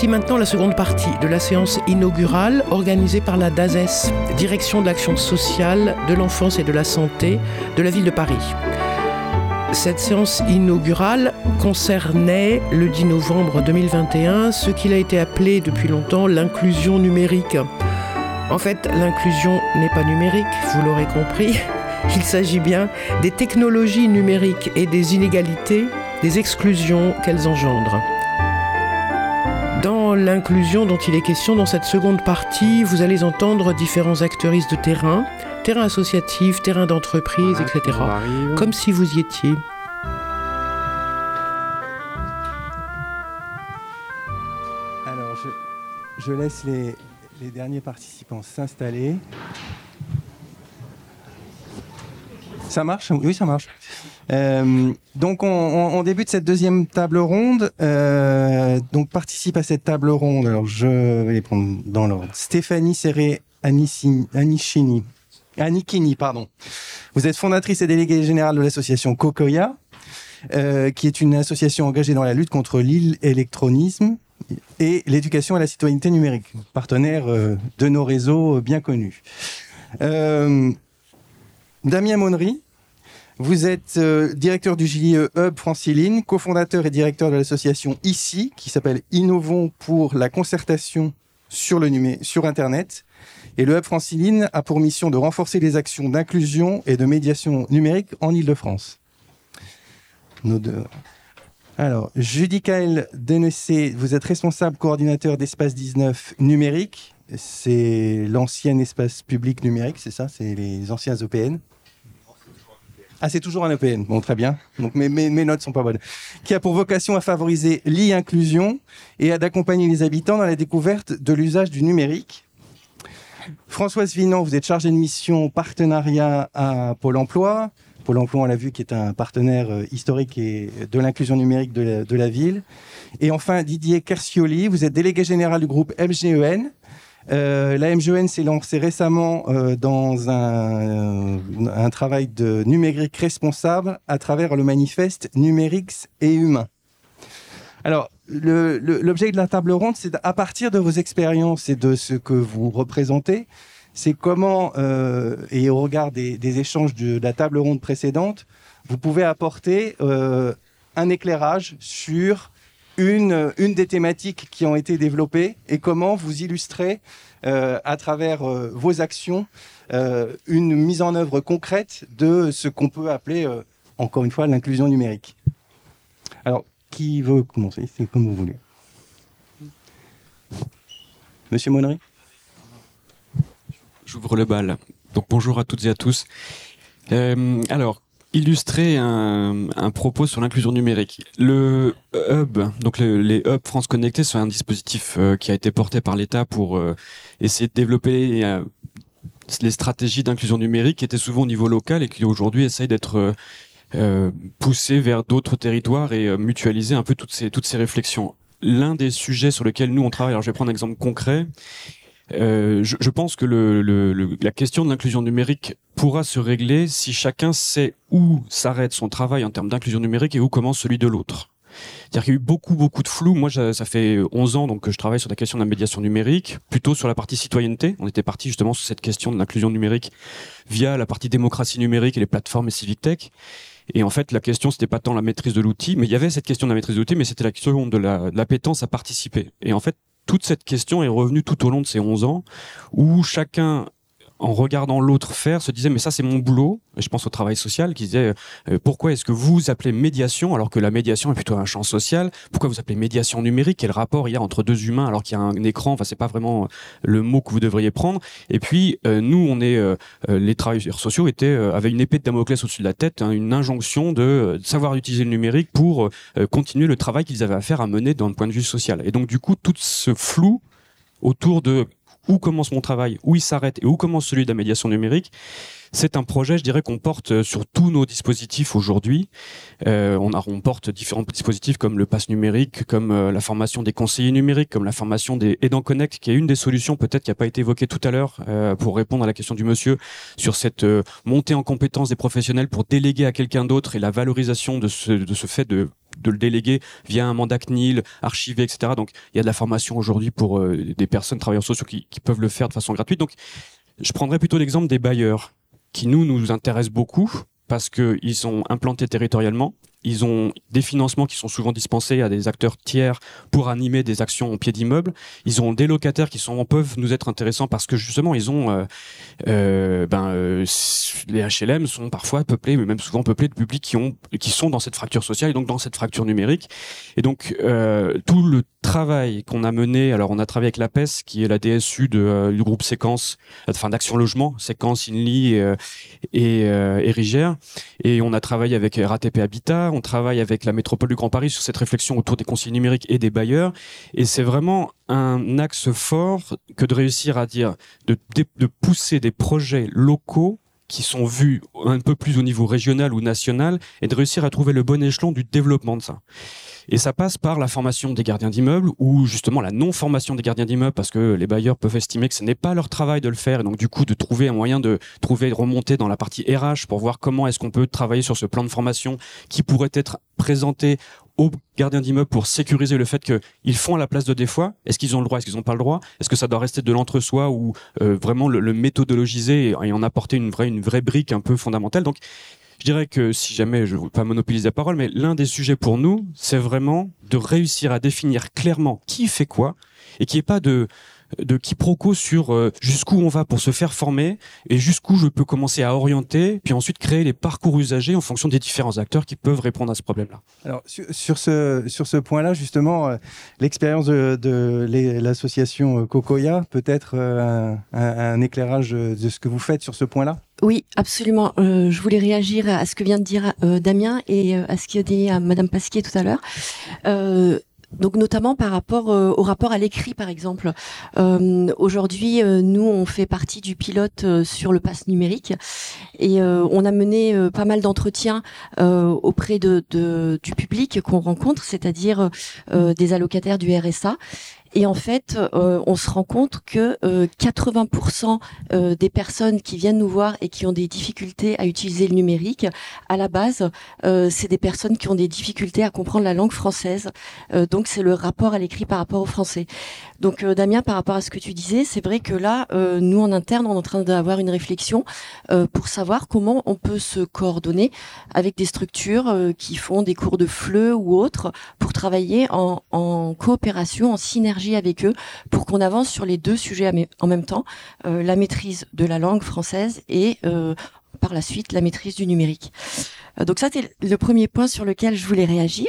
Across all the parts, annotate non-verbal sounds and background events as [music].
Voici maintenant la seconde partie de la séance inaugurale organisée par la DASES, Direction de l'action sociale, de l'enfance et de la santé de la ville de Paris. Cette séance inaugurale concernait le 10 novembre 2021 ce qu'il a été appelé depuis longtemps l'inclusion numérique. En fait, l'inclusion n'est pas numérique, vous l'aurez compris. [laughs] Il s'agit bien des technologies numériques et des inégalités, des exclusions qu'elles engendrent. Dans l'inclusion dont il est question dans cette seconde partie, vous allez entendre différents acteuristes de terrain, terrain associatif, terrain d'entreprise, etc. Comme si vous y étiez. Alors, je, laisse les, les derniers participants s'installer. Ça marche? Oui, ça marche. Euh, donc, on, débute cette deuxième table ronde. Euh, donc, participe à cette table ronde. Alors, je vais les prendre dans l'ordre. Stéphanie Serré Anichini. Anikini, pardon. Vous êtes fondatrice et déléguée générale de l'association Cocoya, euh, qui est une association engagée dans la lutte contre l'électronisme et l'éducation à la citoyenneté numérique, partenaire de nos réseaux bien connus. Damien Monnery, vous êtes euh, directeur du JE Hub Franciline, cofondateur et directeur de l'association ICI, qui s'appelle Innovons pour la concertation sur, le sur Internet. Et le Hub Franciline a pour mission de renforcer les actions d'inclusion et de médiation numérique en Ile-de-France. Nos deux. Alors, Judicaël Denessé, vous êtes responsable coordinateur d'Espace 19 numérique. C'est l'ancien espace public numérique, c'est ça? C'est les anciens OPN. Ah, c'est toujours un EPN. Bon, très bien. Donc mes, mes, mes notes sont pas bonnes. Qui a pour vocation à favoriser l'e-inclusion et à d'accompagner les habitants dans la découverte de l'usage du numérique. Françoise Vinan, vous êtes chargée de mission partenariat à Pôle Emploi. Pôle Emploi, on l'a vu, qui est un partenaire euh, historique et de l'inclusion numérique de la, de la, ville. Et enfin, Didier Kersioli, vous êtes délégué général du groupe MGEN, euh, la MGN s'est lancée récemment euh, dans un, un, travail de numérique responsable à travers le manifeste Numérique et Humain. Alors, l'objet de la table ronde, c'est à partir de vos expériences et de ce que vous représentez, c'est comment, euh, et au regard des, échanges de, la table ronde précédente, vous pouvez apporter euh, un éclairage sur une, des thématiques qui ont été développées et comment vous illustrez euh, à travers euh, vos actions euh, une mise en œuvre concrète de ce qu'on peut appeler, encore une fois, l'inclusion numérique. Alors, qui veut commencer? C'est comme vous voulez. Monsieur Monnery? J'ouvre le bal. Donc bonjour à toutes et à tous. alors, illustrer un, un propos sur l'inclusion numérique. Le hub, donc les hubs France Connectés, sont un dispositif euh, qui a été porté par l'État pour euh, essayer de développer euh, les stratégies d'inclusion numérique qui étaient souvent au niveau local et qui aujourd'hui essayent d'être poussées vers d'autres territoires et mutualiser un peu toutes ces toutes ces réflexions. L'un des sujets sur lesquels nous on travaille, alors je vais prendre un exemple concret, euh, je, je, pense que le, le, la question de l'inclusion numérique pourra se régler si chacun sait où s'arrête son travail en termes d'inclusion numérique et où commence celui de l'autre. C'est-à-dire qu'il y a eu beaucoup, beaucoup de flou. Moi, ça fait 11 ans donc, que je travaille sur la question de la médiation numérique, plutôt sur la partie citoyenneté. On était parti justement sur cette question de l'inclusion numérique via la partie démocratie numérique et les plateformes et civic tech. Et en fait, la question, c'était pas tant la maîtrise de l'outil, mais il y avait cette question de la maîtrise de l'outil, mais c'était la question de la, de l'appétence à participer. Et en fait, toute cette question est revenue tout au long de ces 11 ans, où chacun en regardant l'autre faire, se disait mais ça c'est mon boulot. Et je pense au travail social qui disait euh, pourquoi est-ce que vous appelez médiation alors que la médiation est plutôt un champ social? Pourquoi vous appelez médiation numérique? Quel rapport il y a entre deux humains alors qu'il y a un écran? Enfin c'est pas vraiment le mot que vous devriez prendre. Et puis euh, nous on est euh, les travailleurs sociaux étaient avaient une épée de Damoclès au-dessus de la tête, hein, une injonction de savoir utiliser le numérique pour continuer le travail qu'ils avaient à faire à mener d'un point de vue social. Et donc du coup tout ce flou autour de où commence mon travail, où il s'arrête et où commence celui de la médiation numérique. C'est un projet, je dirais, qu'on porte euh, sur tous nos dispositifs aujourd'hui. Euh, on, a, on porte différents dispositifs comme le pass numérique, comme euh, la formation des conseillers numériques, comme la formation des aidants connect, qui est une des solutions peut-être qui n'a pas été évoquée tout à l'heure euh, pour répondre à la question du monsieur sur cette euh, montée en compétence des professionnels pour déléguer à quelqu'un d'autre et la valorisation de ce, de ce fait de de le déléguer via un mandat CNIL, archivé, etc. Donc il y a de la formation aujourd'hui pour euh, des personnes travailleurs sociaux qui, qui peuvent le faire de façon gratuite. Donc je prendrais plutôt l'exemple des bailleurs qui nous nous intéressent beaucoup parce qu'ils sont implantés territorialement, ils ont des financements qui sont souvent dispensés à des acteurs tiers pour animer des actions en pied d'immeuble. Ils ont des locataires qui sont peuvent nous être intéressants parce que justement ils ont euh, euh, ben euh, les HLM sont parfois peuplés, mais même souvent peuplés de publics qui ont qui sont dans cette fracture sociale et donc dans cette fracture numérique. Et donc tout le travail qu'on a mené, alors on a travaillé avec la PES qui est la DSU du groupe Séquence, enfin d'Action Logement, Séquence, Inly et, et, et Rigère, et on a travaillé avec RATP Habitat on travaille avec la métropole du Grand Paris sur cette réflexion autour des conseils numériques et des bailleurs. Et c'est vraiment un axe fort que de réussir à dire, de, de pousser des projets locaux qui sont vus un peu plus au niveau régional ou national et de réussir à trouver le bon échelon du développement de ça. Et ça passe par la formation des gardiens d'immeubles ou justement la non-formation des gardiens d'immeubles parce que les bailleurs peuvent estimer que ce n'est pas leur travail de le faire et donc du coup de trouver un moyen de trouver, de remonter dans la partie RH pour voir comment est-ce qu'on peut travailler sur ce plan de formation qui pourrait être présenté aux gardiens d'immeubles pour sécuriser le fait qu'ils font à la place de des fois Est-ce qu'ils ont le droit? Est-ce qu'ils n'ont pas le droit? Est-ce que ça doit rester de l'entre-soi ou euh, vraiment le, méthodologiser et, et en apporter une vraie, une vraie brique un peu fondamentale? Donc je dirais que si jamais je ne veux pas monopoliser la parole, mais l'un des sujets pour nous, c'est vraiment de réussir à définir clairement qui fait quoi et qu'il n'y pas de de quiproquo sur euh, jusqu'où on va pour se faire former et jusqu'où je peux commencer à orienter, puis ensuite créer les parcours usagers en fonction des différents acteurs qui peuvent répondre à ce problème-là. Alors sur, sur, ce, sur ce point-là, justement, euh, l'expérience de, de l'association Cocoya peut être euh, un, un, éclairage de ce que vous faites sur ce point-là? Oui, absolument. Euh, je voulais réagir à ce que vient de dire euh, Damien et à ce qu'a dit à Madame Pasquier tout à l'heure. Donc notamment par rapport euh, au rapport à l'écrit, par exemple. Euh, Aujourd'hui, euh, nous, on fait partie du pilote sur le pass numérique et on a mené pas mal d'entretiens auprès de, du public qu'on rencontre, c'est-à-dire des allocataires du RSA. Et en fait, euh, on se rend compte que euh, 80% euh, des personnes qui viennent nous voir et qui ont des difficultés à utiliser le numérique, à la base, euh, c'est des personnes qui ont des difficultés à comprendre la langue française. Donc, c'est le rapport à l'écrit par rapport au français. Donc, Damien, par rapport à ce que tu disais, c'est vrai que là, nous, en interne, on est en train d'avoir une réflexion pour savoir comment on peut se coordonner avec des structures qui font des cours de FLE ou autres pour travailler en, en coopération, en synergie avec eux pour qu'on avance sur les deux sujets en même temps, euh, la maîtrise de la langue française et euh, par la suite la maîtrise du numérique. Euh, donc ça, c'est le premier point sur lequel je voulais réagir.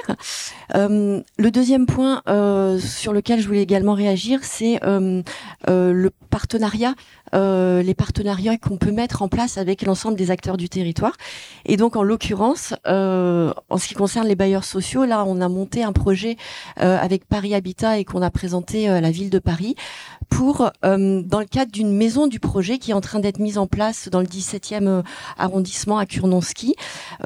Euh, le deuxième point euh, sur lequel je voulais également réagir, c'est le partenariat, les partenariats qu'on peut mettre en place avec l'ensemble des acteurs du territoire. Et donc, en l'occurrence, en ce qui concerne les bailleurs sociaux, là, on a monté un projet avec Paris Habitat et qu'on a présenté à la ville de Paris pour, dans le cadre d'une maison du projet qui est en train d'être mise en place dans le 17e arrondissement à Kurnonski.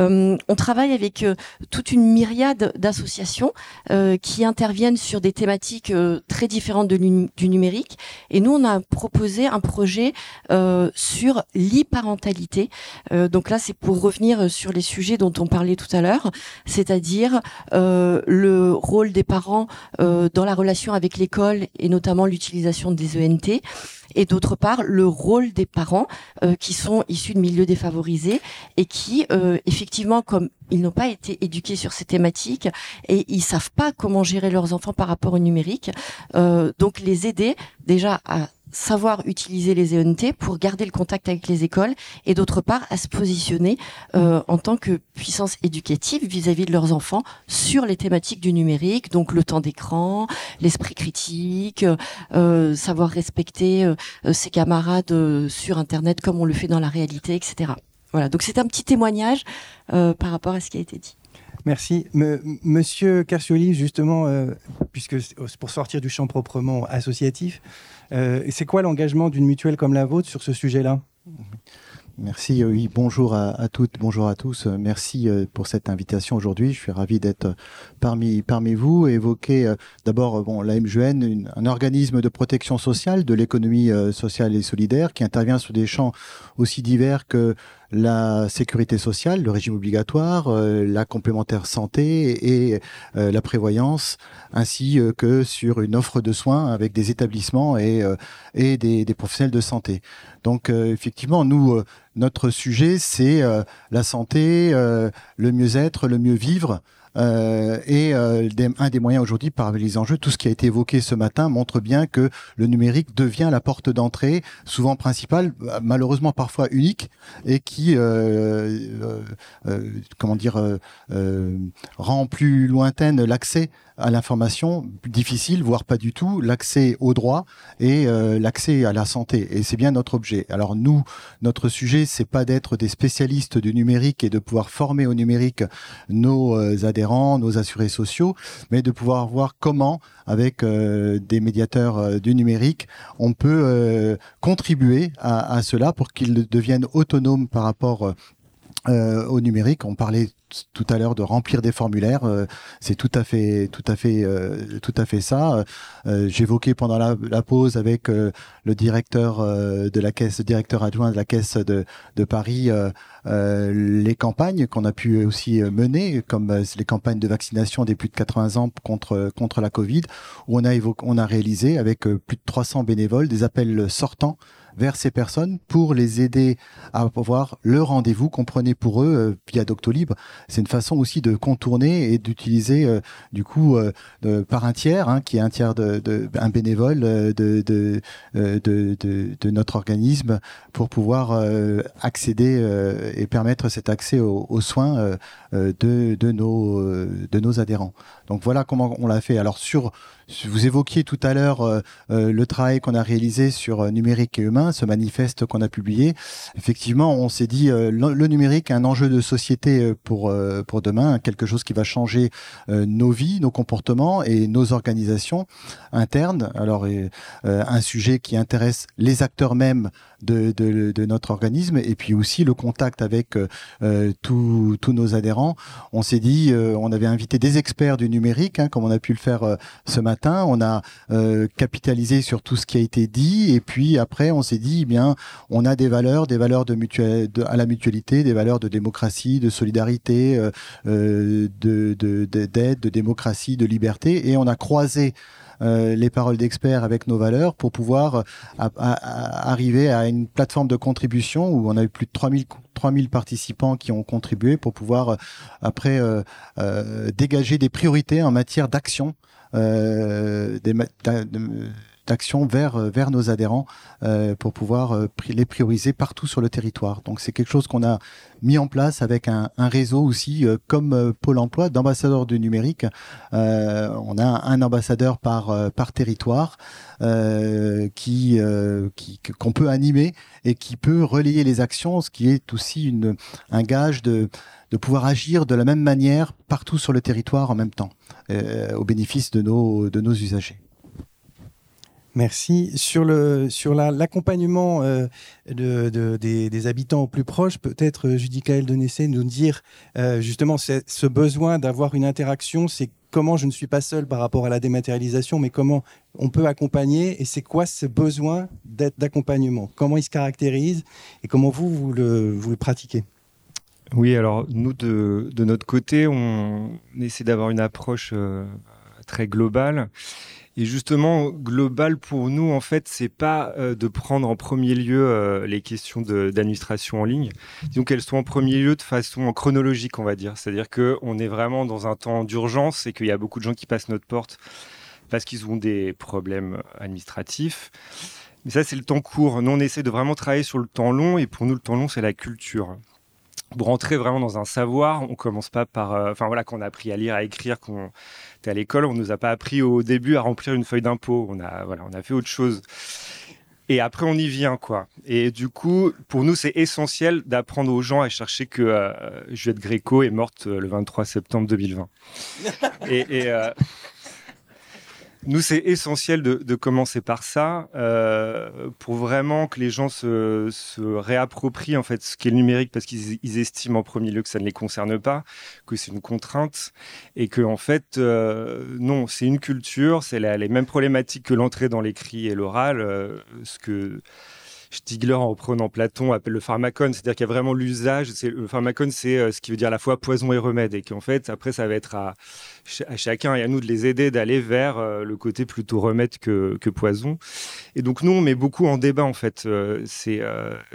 On travaille avec euh, toute une myriade d'associations euh, qui interviennent sur des thématiques très différentes du numérique. Et nous, on a proposé un projet sur l'e-parentalité. donc là, c'est pour revenir sur les sujets dont on parlait tout à l'heure, c'est-à-dire le rôle des parents dans la relation avec l'école et notamment l'utilisation des ENT et d'autre part le rôle des parents euh, qui sont issus de milieux défavorisés et qui euh, effectivement comme ils n'ont pas été éduqués sur ces thématiques et ils savent pas comment gérer leurs enfants par rapport au numérique euh, donc les aider déjà à savoir utiliser les ENT pour garder le contact avec les écoles et d'autre part à se positionner euh, en tant que puissance éducative vis-à-vis de leurs enfants sur les thématiques du numérique, donc le temps d'écran, l'esprit critique, euh, savoir respecter ses camarades sur Internet comme on le fait dans la réalité, etc. Voilà, donc c'est un petit témoignage euh, par rapport à ce qui a été dit. Merci. Me, Monsieur Carcioli, justement, euh, puisque c'est pour sortir du champ proprement associatif, euh, c'est quoi l'engagement d'une mutuelle comme la vôtre sur ce sujet-là? Merci, euh, oui, bonjour à, à, toutes, bonjour à tous. Merci pour cette invitation aujourd'hui. Je suis ravi d'être parmi, parmi vous et évoquer d'abord bon, la MGN, un organisme de protection sociale de l'économie sociale et solidaire qui intervient sur des champs aussi divers que la sécurité sociale, le régime obligatoire, la complémentaire santé et la prévoyance, ainsi que sur une offre de soins avec des établissements et, et des, des, professionnels de santé. Donc effectivement, nous, notre sujet, c'est la santé, le mieux-être, le mieux vivre. Euh, et euh, un des moyens aujourd'hui parmi les enjeux, tout ce qui a été évoqué ce matin montre bien que le numérique devient la porte d'entrée, souvent principale, malheureusement parfois unique, et qui, euh, comment dire, rend plus lointaine l'accès à l'information difficile, voire pas du tout, l'accès au droit et euh, l'accès à la santé. Et c'est bien notre objet. Alors nous, notre sujet, c'est pas d'être des spécialistes du numérique et de pouvoir former au numérique nos euh, adhérents, nos assurés sociaux, mais de pouvoir voir comment, avec euh, des médiateurs du numérique, on peut contribuer à, à, cela pour qu'ils deviennent autonomes par rapport euh, au numérique. On parlait tout à l'heure de remplir des formulaires. Euh, c'est tout à fait, tout à fait, euh, tout à fait ça. J'évoquais pendant la, pause avec le directeur de la caisse, directeur adjoint de la caisse de, de Paris, les campagnes qu'on a pu aussi mener, comme les campagnes de vaccination des plus de 80 ans contre contre la Covid, où on a on a réalisé avec plus de 300 bénévoles des appels sortants vers ces personnes pour les aider à avoir le rendez-vous qu'on prenait pour eux euh, via Doctolib. C'est une façon aussi de contourner et d'utiliser euh, du coup euh, par un tiers, hein, qui est un tiers de, un bénévole de notre organisme pour pouvoir accéder et permettre cet accès aux soins de, de, nos, de nos adhérents. Donc voilà comment on l'a fait. Alors sur vous évoquiez tout à l'heure euh, euh, le travail qu'on a réalisé sur euh, numérique et humain, ce manifeste qu'on a publié. Effectivement, on s'est dit le, numérique est un enjeu de société pour pour demain, quelque chose qui va changer nos vies, nos comportements et nos organisations internes. Alors un sujet qui intéresse les acteurs mêmes de, notre organisme et puis aussi le contact avec tous nos adhérents. On s'est dit, on avait invité des experts du numérique, hein, comme on a pu le faire ce matin on a euh, capitalisé sur tout ce qui a été dit, et puis après, on s'est dit, eh bien, on a des valeurs, des valeurs de, à la mutualité, des valeurs de démocratie, de solidarité, euh, euh, de d'aide, de, démocratie, de liberté, et on a croisé les paroles d'experts avec nos valeurs pour pouvoir arriver à une plateforme de contribution où on a eu plus de 3000, 3000 participants qui ont contribué pour pouvoir après dégager des priorités en matière d'action euh, d'action vers vers nos adhérents euh, pour pouvoir euh, les prioriser partout sur le territoire. Donc c'est quelque chose qu'on a mis en place avec un, réseau aussi comme Pôle Emploi d'ambassadeurs du numérique. on a un ambassadeur par par territoire qui qui qu'on peut animer et qui peut relayer les actions, ce qui est aussi une un gage de de pouvoir agir de la même manière partout sur le territoire en même temps, euh, au bénéfice de nos, de nos usagers. Merci. Sur le sur l'accompagnement euh, de, des, habitants au plus proche, peut-être euh, Judicaël Donessé nous dire justement ce besoin d'avoir une interaction, c'est comment je ne suis pas seul par rapport à la dématérialisation, mais comment on peut accompagner et c'est quoi ce besoin d'accompagnement? Comment il se caractérise et comment vous, vous le, pratiquez? Oui, alors nous, de, de notre côté, on essaie d'avoir une approche euh, très globale. Et justement, global pour nous, en fait, c'est pas euh, de prendre en premier lieu euh, les questions d'administration en ligne. Disons qu'elles sont en premier lieu de façon chronologique, on va dire. C'est-à-dire qu'on est vraiment dans un temps d'urgence et qu'il y a beaucoup de gens qui passent notre porte parce qu'ils ont des problèmes administratifs. Mais ça, c'est le temps court. Nous, on essaie de vraiment travailler sur le temps long et pour nous, le temps long, c'est la culture pour rentrer vraiment dans un savoir, on commence pas par, euh, enfin voilà, qu'on a appris à lire, à écrire, qu'on était à l'école, on nous a pas appris au début à remplir une feuille d'impôt. On a, voilà, on a fait autre chose. Et après, on y vient, quoi. Et du coup, pour nous, c'est essentiel d'apprendre aux gens à chercher que euh, Juliette Gréco est morte euh, le 23 septembre 2020. et, et nous, c'est essentiel de, commencer par ça euh, pour vraiment que les gens se, réapproprient en fait ce qu'est le numérique parce qu'ils estiment en premier lieu que ça ne les concerne pas, que c'est une contrainte et que en fait euh, non, c'est une culture, c'est les mêmes problématiques que l'entrée dans l'écrit et l'oral, euh, ce que Stigler, en reprenant Platon, appelle le pharmacone, c'est-à-dire qu'il y a vraiment l'usage. Le pharmacone, c'est ce qui veut dire à la fois poison et remède, et qu'en fait, après, ça va être à, chacun et à nous de les aider d'aller vers le côté plutôt remède que, poison. Et donc, nous, on met beaucoup en débat, en fait, ces,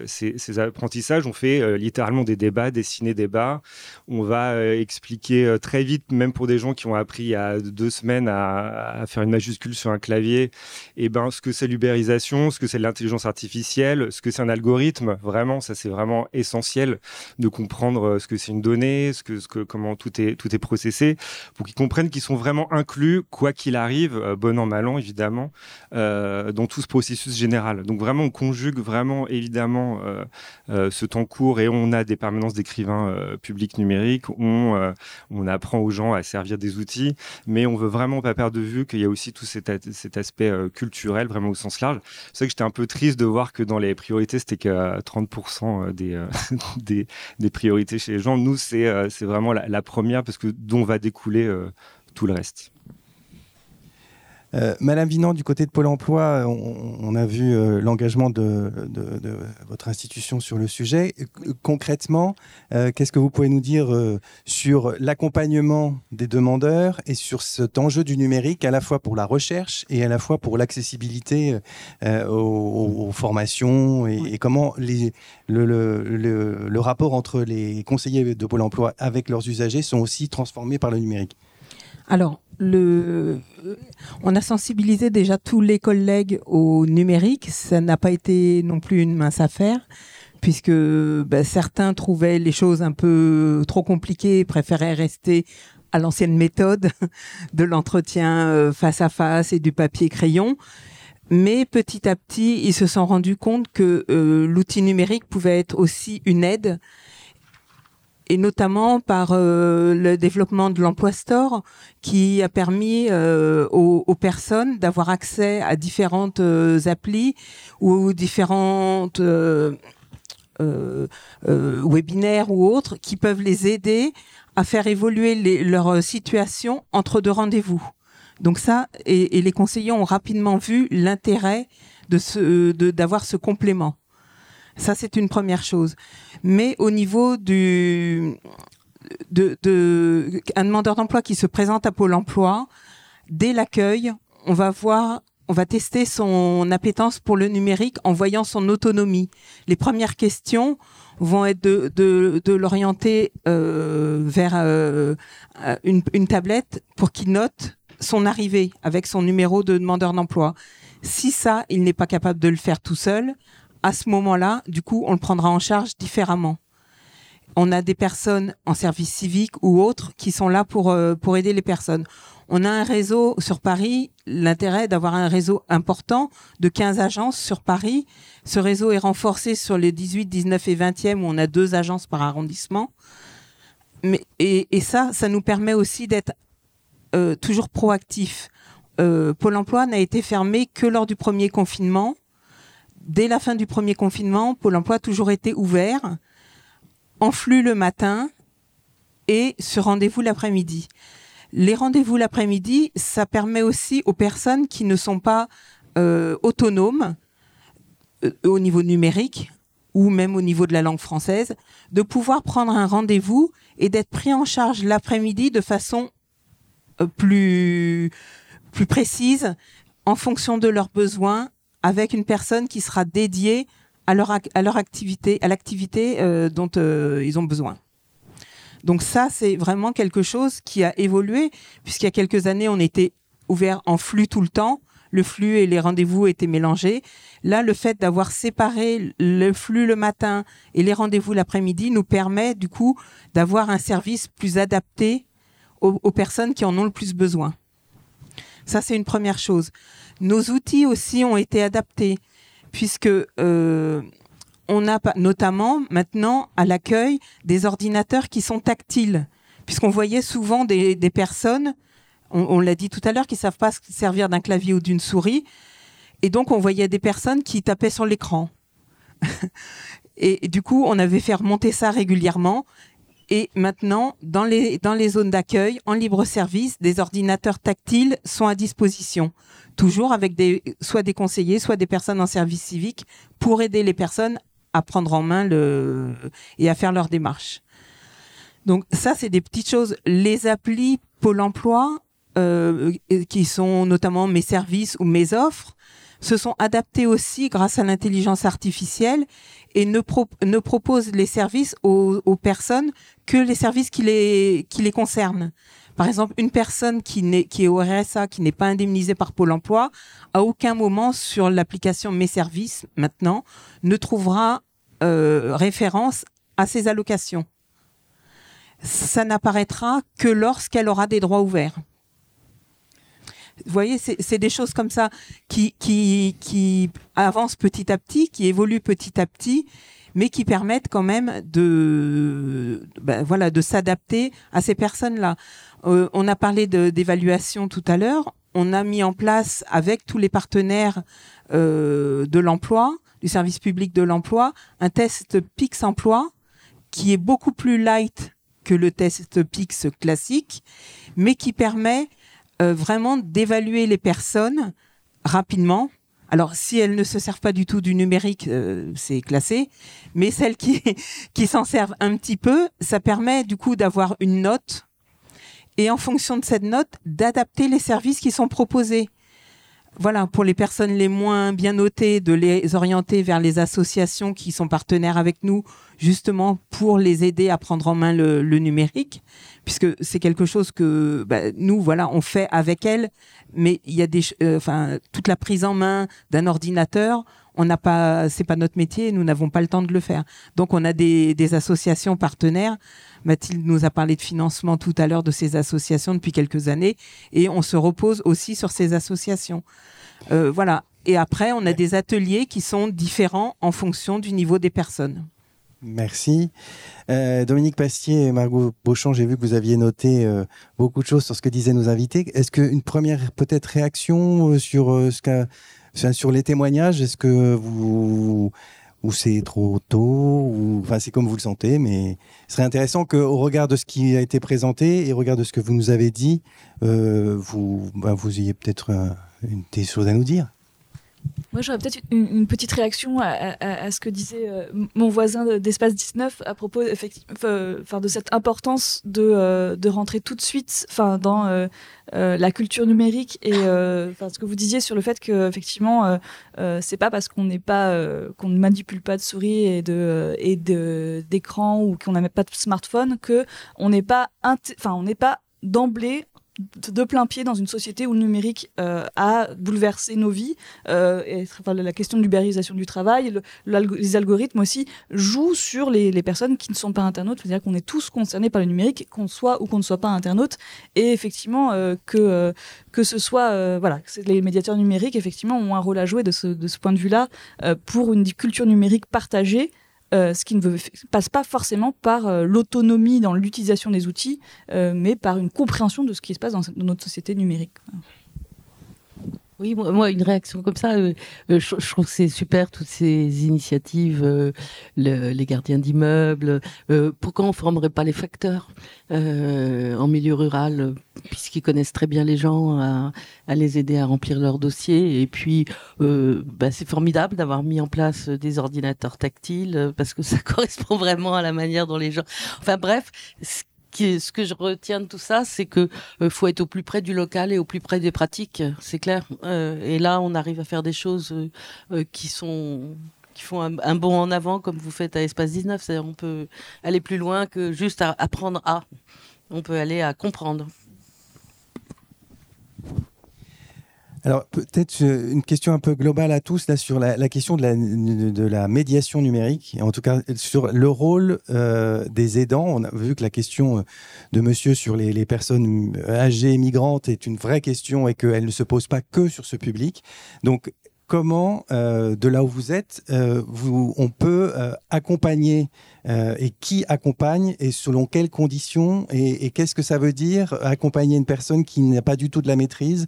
ces, apprentissages. On fait littéralement des débats, des ciné-débats. On va expliquer très vite, même pour des gens qui ont appris il y a deux semaines à, à faire une majuscule sur un clavier, et eh ben, ce que c'est l'ubérisation, ce que c'est l'intelligence artificielle, ce que c'est un algorithme. Vraiment, ça c'est vraiment essentiel de comprendre euh, ce que c'est une donnée, ce que, ce que, comment tout est, tout est processé, pour qu'ils comprennent qu'ils sont vraiment inclus, quoi qu'il arrive, euh, bon an, mal an, évidemment, euh, dans tout ce processus général. Donc vraiment, on conjugue vraiment, évidemment, ce temps court et on a des permanences d'écrivains publics numériques, on, on apprend aux gens à servir des outils, mais on veut vraiment pas perdre de vue qu'il y a aussi tout cet, aspect culturel, vraiment au sens large. C'est vrai que j'étais un peu triste de voir que dans les priorités, c'était que 30% des, [laughs] des, des, priorités chez les gens. Nous, c'est vraiment la, la, première parce que dont va découler tout le reste. Euh, Madame Vinan, du côté de Pôle emploi, on, a vu euh, l'engagement de, votre institution sur le sujet. Concrètement, euh, qu'est-ce que vous pouvez nous dire sur l'accompagnement des demandeurs et sur cet enjeu du numérique, à la fois pour la recherche et à la fois pour l'accessibilité aux, formations et, comment les, le, le rapport entre les conseillers de Pôle emploi avec leurs usagers sont aussi transformés par le numérique? Alors, on a sensibilisé déjà tous les collègues au numérique. Ça n'a pas été non plus une mince affaire, puisque ben, certains trouvaient les choses un peu trop compliquées, préféraient rester à l'ancienne méthode [laughs] de l'entretien euh, face à face et du papier crayon. Mais petit à petit, ils se sont rendus compte que euh, l'outil numérique pouvait être aussi une aide et notamment par euh, le développement de l'emploi store qui a permis euh, aux, personnes d'avoir accès à différentes euh, applis ou différentes webinaires ou autres qui peuvent les aider à faire évoluer leur situation entre deux rendez-vous. Donc ça, et, les conseillers ont rapidement vu l'intérêt de d'avoir ce complément. Ça, c'est une première chose. Mais au niveau du, demandeur d'emploi qui se présente à Pôle Emploi, dès l'accueil, on va voir, on va tester son appétence pour le numérique en voyant son autonomie. Les premières questions vont être de, l'orienter euh, vers euh, une tablette pour qu'il note son arrivée avec son numéro de demandeur d'emploi. Si ça, il n'est pas capable de le faire tout seul, à ce moment-là, du coup, on le prendra en charge différemment. On a des personnes en service civique ou autres qui sont là pour, euh, pour aider les personnes. On a un réseau sur Paris, l'intérêt d'avoir un réseau important de 15 agences sur Paris. Ce réseau est renforcé sur les 18, 19 et 20e où on a deux agences par arrondissement. Mais, et, et ça, ça nous permet aussi d'être euh, toujours proactif. Euh, Pôle emploi n'a été fermé que lors du premier confinement dès la fin du premier confinement, Pôle emploi a toujours été ouvert, en flux le matin et ce rendez-vous l'après-midi. Les rendez-vous l'après-midi, ça permet aussi aux personnes qui ne sont pas euh, autonomes euh, au niveau numérique ou même au niveau de la langue française, de pouvoir prendre un rendez-vous et d'être pris en charge l'après-midi de façon euh, plus, plus précise en fonction de leurs besoins avec une personne qui sera dédiée à leur, à leur activité, à l'activité euh, dont euh, ils ont besoin. Donc ça, c'est vraiment quelque chose qui a évolué, puisqu'il y a quelques années, on était ouvert en flux tout le temps. Le flux et les rendez-vous étaient mélangés. Là, le fait d'avoir séparé le flux le matin et les rendez-vous l'après-midi nous permet, du coup, d'avoir un service plus adapté aux, aux personnes qui en ont le plus besoin. Ça, c'est une première chose. Nos outils aussi ont été adaptés, puisque euh, on a notamment maintenant à l'accueil des ordinateurs qui sont tactiles, puisqu'on voyait souvent des, personnes, on, l'a dit tout à l'heure, qui savent pas servir d'un clavier ou d'une souris, et donc on voyait des personnes qui tapaient sur l'écran. [laughs] et, du coup, on avait fait remonter ça régulièrement. Et maintenant, dans les zones d'accueil, en libre service, des ordinateurs tactiles sont à disposition. Toujours avec des, soit des conseillers, soit des personnes en service civique pour aider les personnes à prendre en main le, et à faire leur démarche. Donc ça, c'est des petites choses. Les applis Pôle emploi, euh, qui sont notamment mes services ou mes offres, se sont adaptés aussi grâce à l'intelligence artificielle et ne, ne proposent les services aux, aux, personnes que les services qui les, qui les concernent. Par exemple, une personne qui, est au RSA, qui n'est pas indemnisée par Pôle emploi, à aucun moment sur l'application Mes services, maintenant, ne trouvera euh, référence à ses allocations. Ça n'apparaîtra que lorsqu'elle aura des droits ouverts. Vous voyez, c'est des choses comme ça qui, qui avancent petit à petit, qui évoluent petit à petit, mais qui permettent quand même de, ben voilà, de s'adapter à ces personnes-là. Euh, on a parlé d'évaluation tout à l'heure. On a mis en place avec tous les partenaires euh, de l'emploi, du service public de l'emploi, un test PIX emploi qui est beaucoup plus light que le test PIX classique, mais qui permet euh, vraiment d'évaluer les personnes rapidement. Alors, si elles ne se servent pas du tout du numérique, euh, c'est classé. Mais celles qui, [laughs] qui s'en servent un petit peu, ça permet du coup d'avoir une note et en fonction de cette note, d'adapter les services qui sont proposés. Voilà, pour les personnes les moins bien notées, de les orienter vers les associations qui sont partenaires avec nous, justement pour les aider à prendre en main le, numérique. Puisque c'est quelque chose que bah, nous, voilà, on fait avec elle, mais il y a des, euh, enfin, toute la prise en main d'un ordinateur, on n'a pas, c'est pas notre métier, nous n'avons pas le temps de le faire. Donc, on a des, associations partenaires. Mathilde nous a parlé de financement tout à l'heure de ces associations depuis quelques années, et on se repose aussi sur ces associations. Euh, voilà. Et après, on a des ateliers qui sont différents en fonction du niveau des personnes. Merci. Euh, Dominique Pastier et Margot Beauchamp, j'ai vu que vous aviez noté euh, beaucoup de choses sur ce que disaient nos invités. Est-ce qu'une première peut-être réaction sur, ce qu'a, sur les témoignages Est-ce que vous ou c'est trop tôt ou enfin c'est comme vous le sentez mais ce serait intéressant qu'au regard de ce qui a été présenté et au regard de ce que vous nous avez dit euh, vous ben, vous ayez peut-être des choses à nous dire moi, j'aurais peut-être une, petite réaction à, ce que disait euh, mon voisin d'Espace 19 à propos effectivement, de cette importance de, euh, de rentrer tout de suite dans euh, euh, la culture numérique et euh, ce que vous disiez sur le fait que effectivement c'est pas parce qu'on ne manipule pas de souris et de et d'écran ou qu'on n'a pas de smartphone que on n'est pas enfin on n'est pas d'emblée de plein pied dans une société où le numérique euh, a bouleversé nos vies. Euh, et, la question de l'ubérisation du travail, le, les algorithmes aussi jouent sur les, personnes qui ne sont pas internautes. C'est-à-dire qu'on est tous concernés par le numérique, qu'on soit ou qu'on ne soit pas internaute. Et effectivement, euh, que, que ce soit, voilà, les médiateurs numériques, effectivement, ont un rôle à jouer de ce, de ce point de vue-là pour une culture numérique partagée euh, ce qui ne veut, passe pas forcément par euh, l'autonomie dans l'utilisation des outils, euh, mais par une compréhension de ce qui se passe dans, dans notre société numérique. Oui, moi, une réaction comme ça, euh, euh, je, je, trouve que c'est super toutes ces initiatives, euh, le, les gardiens d'immeubles. Euh, pourquoi on formerait pas les facteurs euh, en milieu rural, puisqu'ils connaissent très bien les gens, à, à, les aider à remplir leurs dossiers. Et puis, bah, c'est formidable d'avoir mis en place des ordinateurs tactiles, parce que ça [laughs] correspond vraiment à la manière dont les gens. Enfin bref, ce que je retiens de tout ça, c'est que euh, faut être au plus près du local et au plus près des pratiques, c'est clair. Euh, et là, on arrive à faire des choses euh, euh qui font un, bond en avant, comme vous faites à Espace 19. C'est-à-dire, on peut aller plus loin que juste apprendre à. On peut aller à comprendre. Alors peut-être euh, une question un peu globale à tous là sur la, question de la, médiation numérique, en tout cas sur le rôle euh, des aidants. On a vu que la question euh, de Monsieur sur les, personnes âgées migrantes est une vraie question et qu'elle ne se pose pas que sur ce public. Donc comment, de là où vous êtes, on peut accompagner et qui accompagne et selon quelles conditions et qu'est-ce que ça veut dire accompagner une personne qui n'a pas du tout de la maîtrise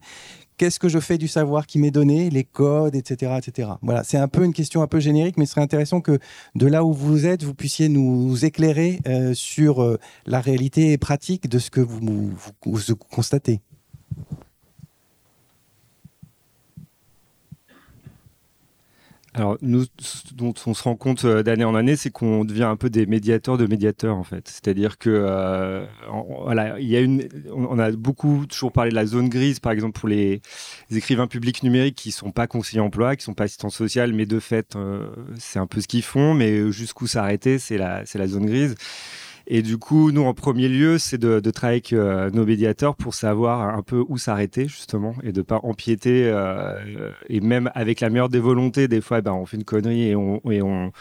qu'est-ce que je fais du savoir qui m'est donné, les codes, etc., etc. Voilà, c'est un peu une question un peu générique, mais ce serait intéressant que de là où vous êtes, vous puissiez nous éclairer euh, sur euh, la réalité pratique de ce que vous, constatez. Alors nous, ce dont on se rend compte euh, d'année en année, c'est qu'on devient un peu des médiateurs de médiateurs en fait. C'est-à-dire que euh, voilà, il y a une, on a beaucoup toujours parlé de la zone grise, par exemple pour les, écrivains publics numériques qui sont pas conseillers emploi, qui sont pas assistants sociaux, mais de fait, euh, c'est un peu ce qu'ils font, mais jusqu'où s'arrêter, c'est la, c'est la zone grise. Et du coup, nous, en premier lieu, c'est de, de, travailler avec euh, nos médiateurs pour savoir un peu où s'arrêter, justement, et de pas empiéter. Euh, et même avec la meilleure des volontés, des fois, ben, on fait une connerie et on, et on,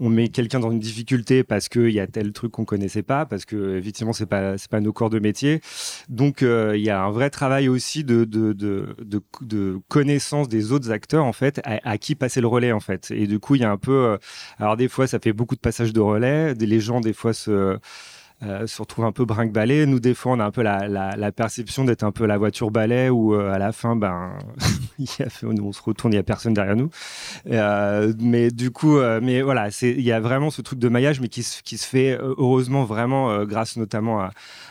on met quelqu'un dans une difficulté parce qu'il y a tel truc qu'on connaissait pas, parce que, effectivement, c'est pas, pas nos corps de métier. Donc, euh, il y a un vrai travail aussi de, de, de, de, de connaissance des autres acteurs, en fait, à, à, qui passer le relais, en fait. Et du coup, il y a un peu. Euh, alors, des fois, ça fait beaucoup de passages de relais. Les gens, des fois, se euh, se retrouve un peu brinque-ballet. Nous, des on a un peu la, la, la perception d'être un peu la voiture balai où euh, à la fin, ben, [laughs] on se retourne, il n'y a personne derrière nous. Euh, mais du coup, euh, mais voilà, il y a vraiment ce truc de maillage, mais qui, qui se fait euh, heureusement vraiment grâce notamment à,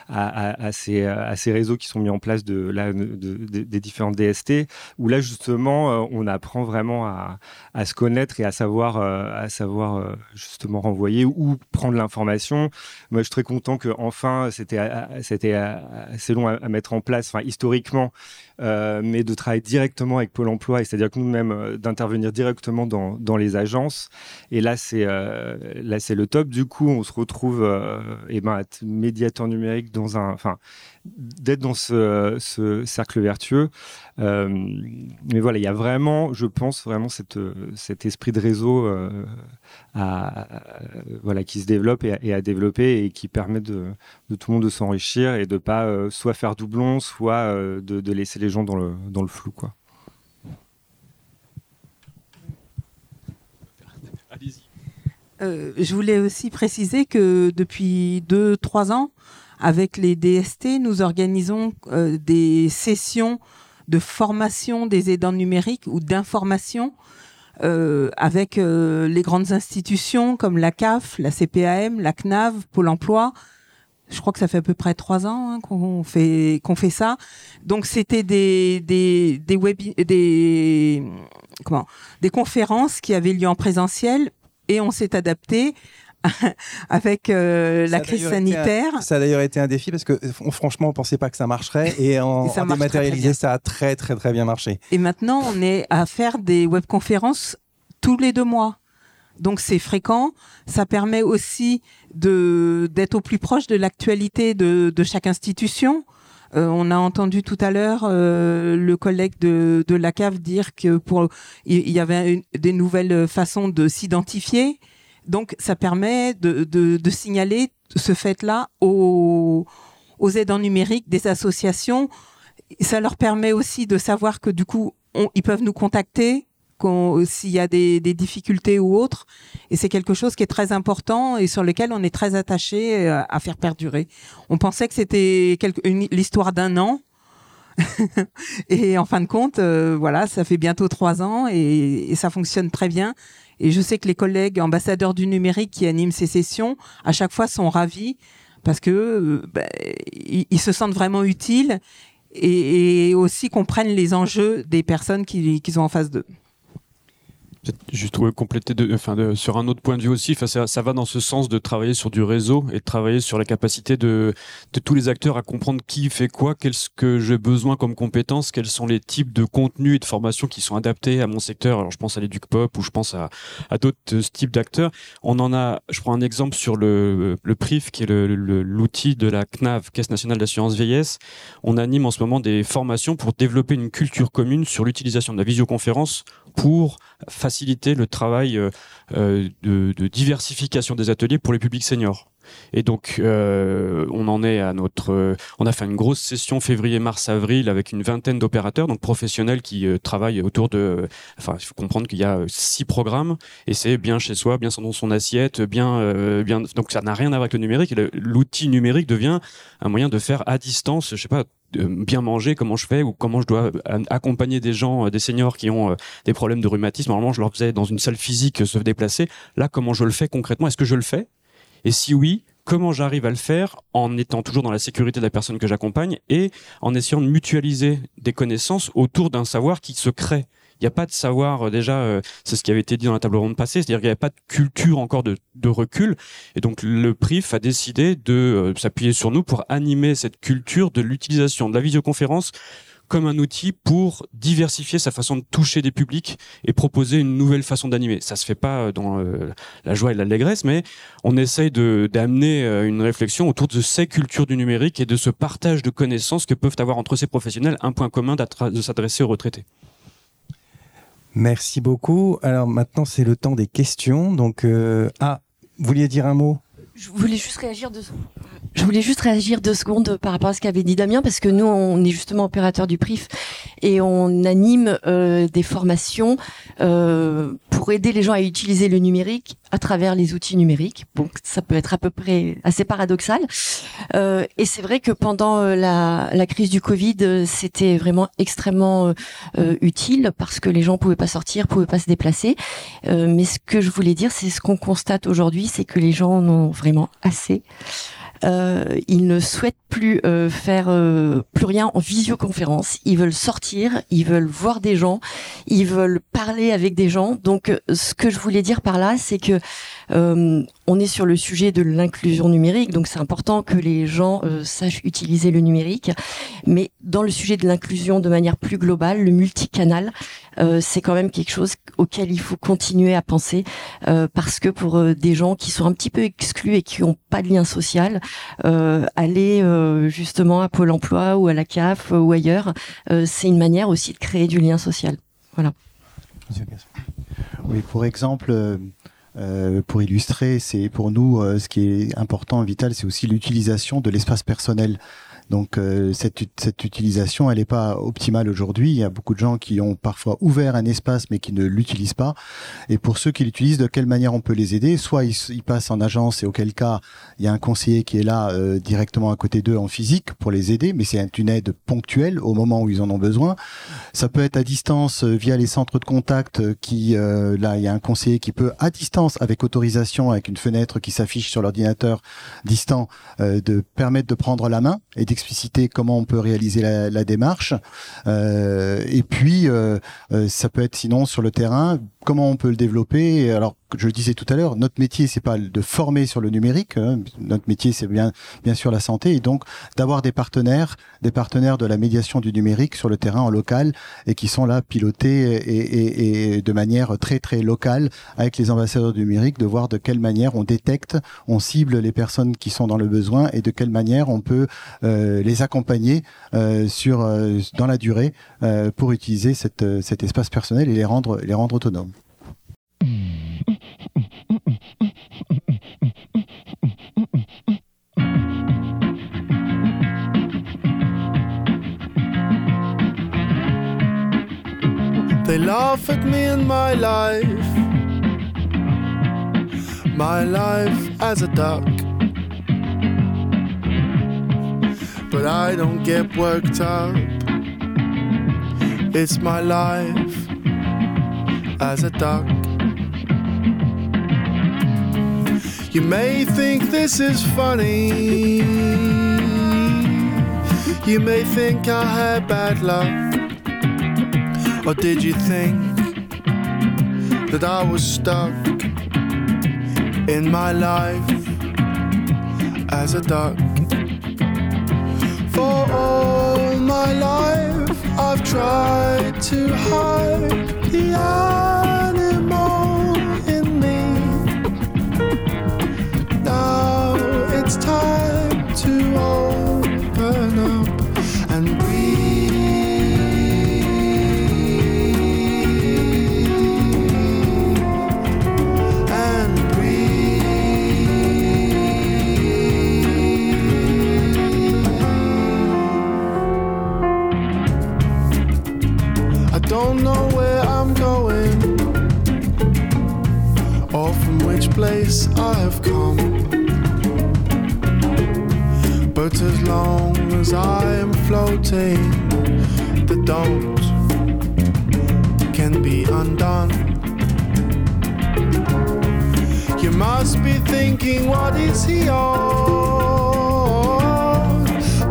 à, à, ces, à ces réseaux qui sont mis en place de, là, de, de, des différentes DST, où là, justement, on apprend vraiment à, à se connaître et à savoir, à savoir justement renvoyer ou prendre l'information. Moi, je suis très content content que enfin c'était c'était assez long à, mettre en place, enfin historiquement, euh, mais de travailler directement avec Pôle Emploi, c'est-à-dire que nous-mêmes euh, d'intervenir directement dans, dans, les agences. Et là c'est euh, là c'est le top. Du coup, on se retrouve et eh ben médiateur numérique dans un, enfin d'être dans ce, ce, cercle vertueux. Euh, mais voilà, il y a vraiment, je pense, vraiment cet esprit de réseau euh, à, voilà, qui se développe et à, et développer et qui permet de, tout le monde de s'enrichir et de pas euh, soit faire doublon, soit euh, de, laisser les gens dans le, dans le flou. Quoi. Euh, je voulais aussi préciser que depuis 2-3 ans, avec les DST, nous organisons euh, des sessions de formation des aidants numériques ou d'information euh, avec euh, les grandes institutions comme la CAF, la CPAM, la CNAV, Pôle Emploi. Je crois que ça fait à peu près trois ans hein, qu'on fait qu'on fait ça. Donc c'était des des des, web, des comment des conférences qui avaient lieu en présentiel et on s'est adapté [laughs] avec euh, la crise sanitaire. Un, ça a d'ailleurs été un défi parce que on, franchement, on pensait pas que ça marcherait et en, et ça, en dématérialisé, ça a très très très bien marché. Et maintenant, on est à faire des webconférences tous les deux mois. Donc c'est fréquent. Ça permet aussi de d'être au plus proche de l'actualité de, de chaque institution. Euh, on a entendu tout à l'heure euh, le collègue de, de la CAF dire que pour il y avait une, des nouvelles façons de s'identifier. Donc, ça permet de, signaler ce fait-là aux, aux aidants numériques des associations. Ça leur permet aussi de savoir que du coup, ils peuvent nous contacter s'il y a des, difficultés ou autres. Et c'est quelque chose qui est très important et sur lequel on est très attaché à, à faire perdurer. On pensait que c'était l'histoire d'un an. [laughs] et en fin de compte, euh, voilà, ça fait bientôt trois ans et, ça fonctionne très bien. Et je sais que les collègues ambassadeurs du numérique qui animent ces sessions, à chaque fois, sont ravis parce que euh, bah, ils, se sentent vraiment utiles et, aussi comprennent les enjeux des personnes qu'ils qui sont en face d'eux juste compléter sur un autre point de vue aussi. Ça, va dans ce sens de travailler sur du réseau et de travailler sur la capacité de, tous les acteurs à comprendre qui fait quoi, qu'est-ce que j'ai besoin comme compétences, quels sont les types de contenus et de formations qui sont adaptés à mon secteur. Alors, je pense à l'éduc pop ou je pense à, d'autres types d'acteurs. On en a, je prends un exemple sur le, le PRIF, qui est l'outil de la CNAV, Caisse nationale d'assurance vieillesse. On anime en ce moment des formations pour développer une culture commune sur l'utilisation de la visioconférence pour faciliter le travail euh, de, de, diversification des ateliers pour les publics seniors. Et donc, euh, on en est à notre. on a fait une grosse session février, mars, avril avec une vingtaine d'opérateurs, donc professionnels qui euh, travaillent autour de. Enfin, il faut comprendre qu'il y a six programmes et c'est bien chez soi, bien dans son assiette, bien, bien. Donc, ça n'a rien à voir avec le numérique. L'outil numérique devient un moyen de faire à distance, je sais pas, bien manger, comment je fais ou comment je dois accompagner des gens, des seniors qui ont des problèmes de rhumatisme. Normalement, je leur faisais dans une salle physique se déplacer. Là, comment je le fais concrètement? Est-ce que je le fais? Et si oui, comment j'arrive à le faire en étant toujours dans la sécurité de la personne que j'accompagne et en essayant de mutualiser des connaissances autour d'un savoir qui se crée? Il n'y a pas de savoir euh, déjà, euh, c'est ce qui avait été dit dans la table ronde passée, c'est-à-dire qu'il n'y avait pas de culture encore de, recul. Et donc le PRIF a décidé de euh, s'appuyer sur nous pour animer cette culture de l'utilisation de la visioconférence comme un outil pour diversifier sa façon de toucher des publics et proposer une nouvelle façon d'animer. Ça se fait pas euh, dans euh, la joie et l'allégresse, mais on essaye d'amener euh, une réflexion autour de ces cultures du numérique et de ce partage de connaissances que peuvent avoir entre ces professionnels un point commun de s'adresser aux retraités. Merci beaucoup. Alors maintenant, c'est le temps des questions. Donc, ah, vous vouliez dire un mot? Je voulais juste réagir deux secondes. Par rapport à ce qu'avait dit Damien, parce que nous, on est justement opérateur du PRIF et on anime euh, des formations euh, pour aider les gens à utiliser le numérique à travers les outils numériques. Donc ça peut être à peu près assez paradoxal. Euh, et c'est vrai que pendant la, la, crise du Covid, c'était vraiment extrêmement utile parce que les gens pouvaient pas sortir, pouvaient pas se déplacer. mais ce que je voulais dire, c'est ce qu'on constate aujourd'hui, c'est que les gens en ont vraiment assez. Euh, ils ne souhaitent plus euh, faire euh, plus rien en visioconférence. Ils veulent sortir, ils veulent voir des gens, ils veulent parler avec des gens. Donc, ce que je voulais dire par là, c'est que on est sur le sujet de l'inclusion numérique, donc c'est important que les gens sachent utiliser le numérique. Mais dans le sujet de l'inclusion de manière plus globale, le multicanal, euh, c'est quand même quelque chose auquel il faut continuer à penser euh, parce que pour euh, des gens qui sont un petit peu exclus et qui n'ont pas de lien social, aller justement à Pôle Emploi ou à la CAF ou ailleurs, c'est une manière aussi de créer du lien social. Voilà. Oui, pour exemple. Pour illustrer, c'est pour nous ce qui est important, vital, c'est aussi l'utilisation de l'espace personnel. Donc euh, cette, cette, utilisation, elle n'est pas optimale aujourd'hui. Il y a beaucoup de gens qui ont parfois ouvert un espace mais qui ne l'utilisent pas. Et pour ceux qui l'utilisent, de quelle manière on peut les aider? Soit ils, passent en agence et auquel cas il y a un conseiller qui est là euh, directement à côté d'eux en physique pour les aider, mais c'est une aide ponctuelle au moment où ils en ont besoin. Ça peut être à distance euh, via les centres de contact qui là il y a un conseiller qui peut à distance avec autorisation avec une fenêtre qui s'affiche sur l'ordinateur distant de permettre de prendre la main et comment on peut réaliser la, la démarche. Euh, et puis, euh, euh, ça peut être sinon sur le terrain, comment on peut le développer. Alors, je le disais tout à l'heure, notre métier, c'est pas de former sur le numérique. Hein. Notre métier, c'est bien, bien sûr la santé. Et donc, d'avoir des partenaires, des partenaires de la médiation du numérique sur le terrain en local et qui sont là pilotés et, et, et de manière très, très locale avec les ambassadeurs du numérique, de voir de quelle manière on détecte, on cible les personnes qui sont dans le besoin et de quelle manière on peut euh, les accompagner euh, sur, euh, dans la durée euh, pour utiliser cette, cet espace personnel et les rendre, les rendre autonomes. Laugh at me and my life, my life as a duck. But I don't get worked up. It's my life as a duck. You may think this is funny. You may think I had bad luck. Or did you think that I was stuck in my life as a duck? For all my life, I've tried to hide the animal in me. Now it's time as I am floating, the don't can be undone. You must be thinking, what is he on?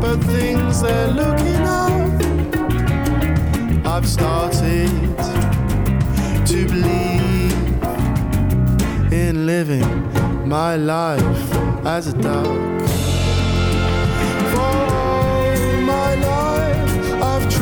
But things they're looking up. I've started to believe in living my life as a duck.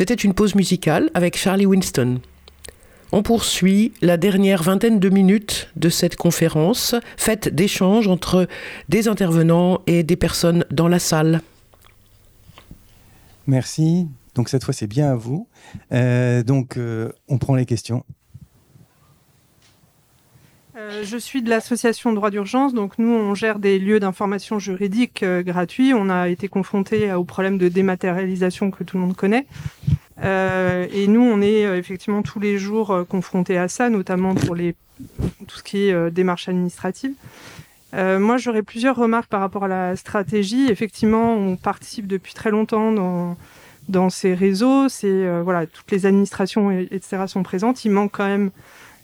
C'était une pause musicale avec Charlie Winston. On poursuit la dernière vingtaine de minutes de cette conférence, faite d'échanges entre des intervenants et des personnes dans la salle. Merci. Donc cette fois, c'est bien à vous. Euh, donc, euh, on prend les questions. Euh, je suis de l'association Droit d'urgence. Donc, nous, on gère des lieux d'information juridique euh, gratuits. On a été confronté au problème de dématérialisation que tout le monde connaît. Euh, et nous, on est euh, effectivement tous les jours euh, confrontés à ça, notamment pour les, tout ce qui est euh, démarche administrative. Euh, moi, j'aurais plusieurs remarques par rapport à la stratégie. Effectivement, on participe depuis très longtemps dans, dans ces réseaux. C'est euh, voilà, toutes les administrations et- etc. sont présentes. Il manque quand même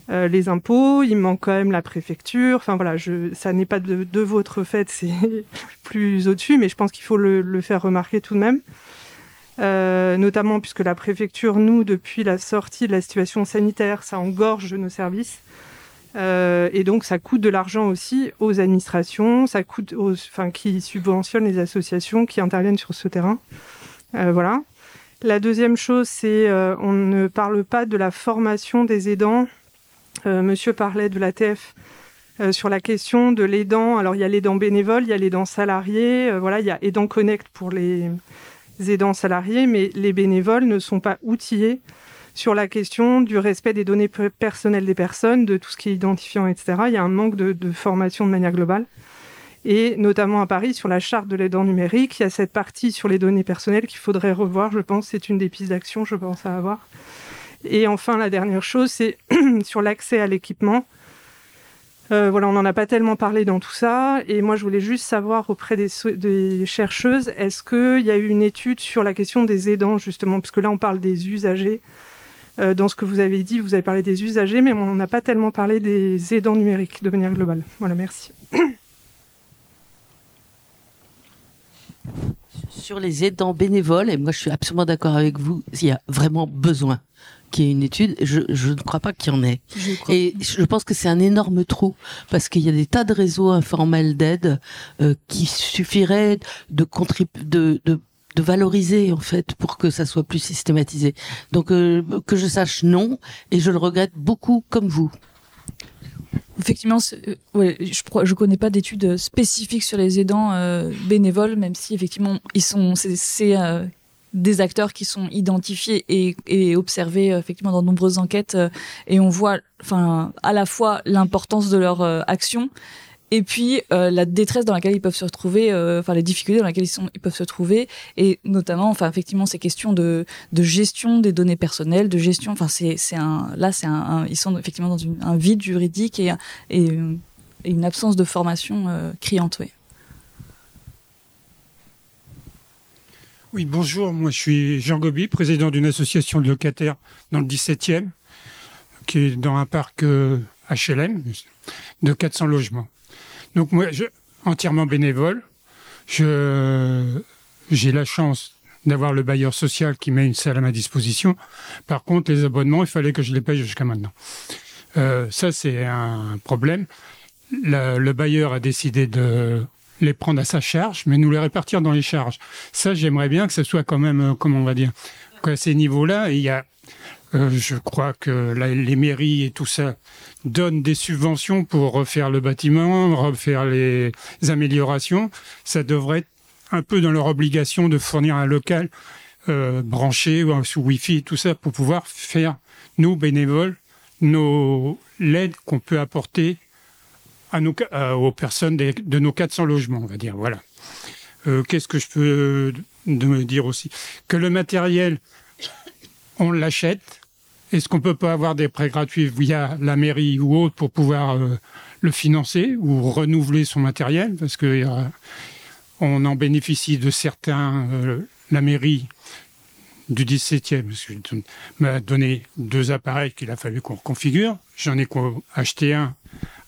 euh, les impôts, il manque quand même la préfecture. Enfin voilà, ça n'est pas de, votre fait, c'est [laughs] plus au-dessus, mais je pense qu'il faut le, faire remarquer tout de même. Euh, notamment puisque la préfecture, nous, depuis la sortie de la situation sanitaire, ça engorge nos services. Euh, et donc, ça coûte de l'argent aussi aux administrations, ça coûte aux, enfin, qui subventionnent les associations qui interviennent sur ce terrain. Voilà. La deuxième chose, c'est euh, on ne parle pas de la formation des aidants. Euh, monsieur parlait de l'ATF euh, sur la question de l'aidant. Alors, il y a l'aidant bénévole, il y a l'aidant salarié. euh, voilà, il y a aidant connect pour les aidants salariés, mais les bénévoles ne sont pas outillés sur la question du respect des données pe- personnelles des personnes, de tout ce qui est identifiant, etc. Il y a un manque de, de formation de manière globale. Et notamment à Paris, sur la charte de l'aidant numérique, il y a cette partie sur les données personnelles qu'il faudrait revoir, je pense. C'est une des pistes d'action, je pense, à avoir. Et enfin, la dernière chose, c'est [clears throat] sur l'accès à l'équipement. Euh, voilà, on n'en a pas tellement parlé dans tout ça. Et moi, je voulais juste savoir auprès des, chercheuses, est-ce qu'il y a eu une étude sur la question des aidants, justement? Parce que là, on parle des usagers. Euh, dans ce que vous avez dit, vous avez parlé des usagers, mais on n'a pas tellement parlé des aidants numériques de manière globale. Voilà, merci. Sur les aidants bénévoles, et moi je suis absolument d'accord avec vous, il y a vraiment besoin qu'il y ait une étude. Je, je ne crois pas qu'il y en ait. Je. Et je pense que c'est un énorme trou parce qu'il y a des tas de réseaux informels d'aide euh, qui suffiraient de, de, de de valoriser en fait pour que ça soit plus systématisé. Donc euh, que je sache non et je le regrette beaucoup comme vous. Effectivement, euh, ouais, je je connais pas d'études spécifiques sur les aidants euh, bénévoles, même si effectivement ils sont, c'est, des acteurs qui sont identifiés et, et observés euh, effectivement dans de nombreuses enquêtes euh, et on voit enfin à la fois l'importance de leur euh, action et puis euh, la détresse dans laquelle ils peuvent se retrouver, euh, enfin les difficultés dans lesquelles ils, sont, ils peuvent se trouver, et notamment, enfin effectivement ces questions de, de gestion des données personnelles, de gestion, enfin c'est c'est un là c'est un, ils sont effectivement dans une, un vide juridique et, et, et une absence de formation euh, criante, oui. Oui, bonjour. Moi, je suis Jean Gobi, président d'une association de locataires dans le 17e, qui est dans un parc euh, HLM de 400 logements. Donc, moi, je, entièrement bénévole, j'ai la chance d'avoir le bailleur social qui met une salle à ma disposition. Par contre, les abonnements, il fallait que je les paye jusqu'à maintenant. Euh, ça, c'est un problème. Le bailleur a décidé de les prendre à sa charge, mais nous les répartir dans les charges. Ça, j'aimerais bien que ce soit quand même, euh, comment on va dire, qu'à ces niveaux-là, il y a, euh, je crois que les mairies et tout ça donnent des subventions pour refaire le bâtiment, refaire les améliorations. Ça devrait être un peu dans leur obligation de fournir un local euh, branché ou sous Wi-Fi, tout ça, pour pouvoir faire, nous, bénévoles, nos l'aide qu'on peut apporter euh, aux personnes de nos 400 logements, on va dire. Voilà. Euh, Qu'est-ce que je peux me dire aussi? Que le matériel, on l'achète. Est-ce qu'on peut pas avoir des prêts gratuits via la mairie ou autre pour pouvoir euh, le financer ou renouveler son matériel? Parce que on en bénéficie de certains. la mairie du 17e, parce que je- m'a donné deux appareils qu'il a fallu qu'on reconfigure. J'en ai acheté un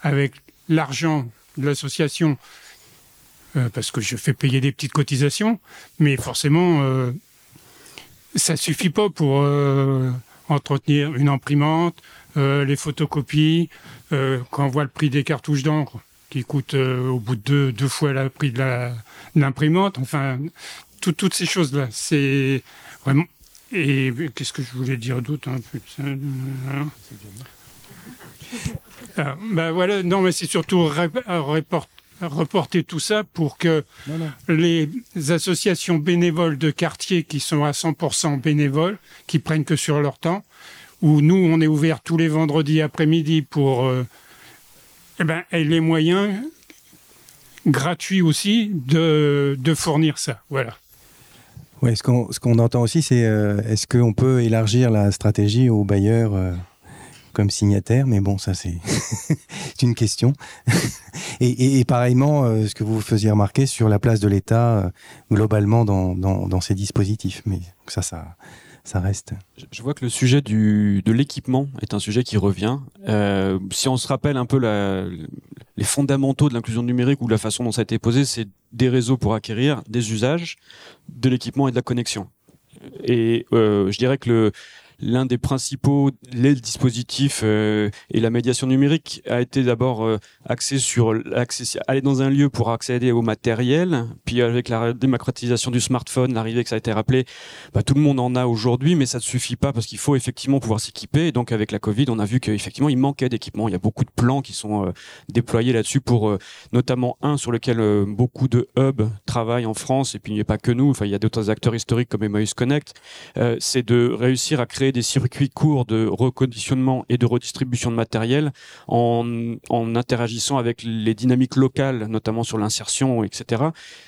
avec l'argent de l'association euh, parce que je fais payer des petites cotisations, mais forcément, euh, ça suffit pas pour euh, entretenir une imprimante, euh, les photocopies, quand on voit le prix des cartouches d'encre qui coûtent au bout de deux, deux fois le prix de l'imprimante, enfin, tout- toutes ces choses-là, c'est vraiment... Et qu'est-ce que je voulais dire d'autre de ça, euh, ben voilà, non, mais c'est surtout reporter tout ça pour que les associations bénévoles de quartier qui sont à 100% bénévoles, qui prennent que sur leur temps, où nous, on est ouvert tous les vendredis après-midi pour euh, eh ben, aient les moyens gratuits aussi de, de fournir ça. Voilà. Ouais, ce qu'on ce qu'on entend aussi, c'est euh, est-ce qu'on peut élargir la stratégie aux bailleurs euh, comme signataires Mais bon, ça c'est [laughs] une question. [laughs] et, et, pareillement, euh, ce que vous faisiez remarquer sur la place de l'État euh, globalement dans, dans, ces dispositifs. Mais ça, ça, ça reste. Je- vois que le sujet du, de l'équipement est un sujet qui revient. Euh, si on se rappelle un peu les fondamentaux de l'inclusion numérique ou la façon dont ça a été posé, c'est des réseaux pour acquérir, des usages, de l'équipement et de la connexion. Et je dirais que le l'un des principaux les dispositifs euh, et la médiation numérique a été d'abord euh, axé sur aller dans un lieu pour accéder au matériel, puis avec la démocratisation du smartphone, l'arrivée que ça a été rappelé, bah, tout le monde en a aujourd'hui, mais ça ne suffit pas parce qu'il faut effectivement pouvoir s'équiper. Et donc avec la Covid, on a vu qu'effectivement il manquait d'équipements. Il y a beaucoup de plans qui sont euh, déployés là-dessus pour notamment un sur lequel beaucoup de hubs travaillent en France. Et puis il n'y a pas que nous. Enfin il y a d'autres acteurs historiques comme Emmaüs Connect. C'est de réussir à créer des circuits courts de reconditionnement et de redistribution de matériel en, en interagissant avec les dynamiques locales, notamment sur l'insertion, etc.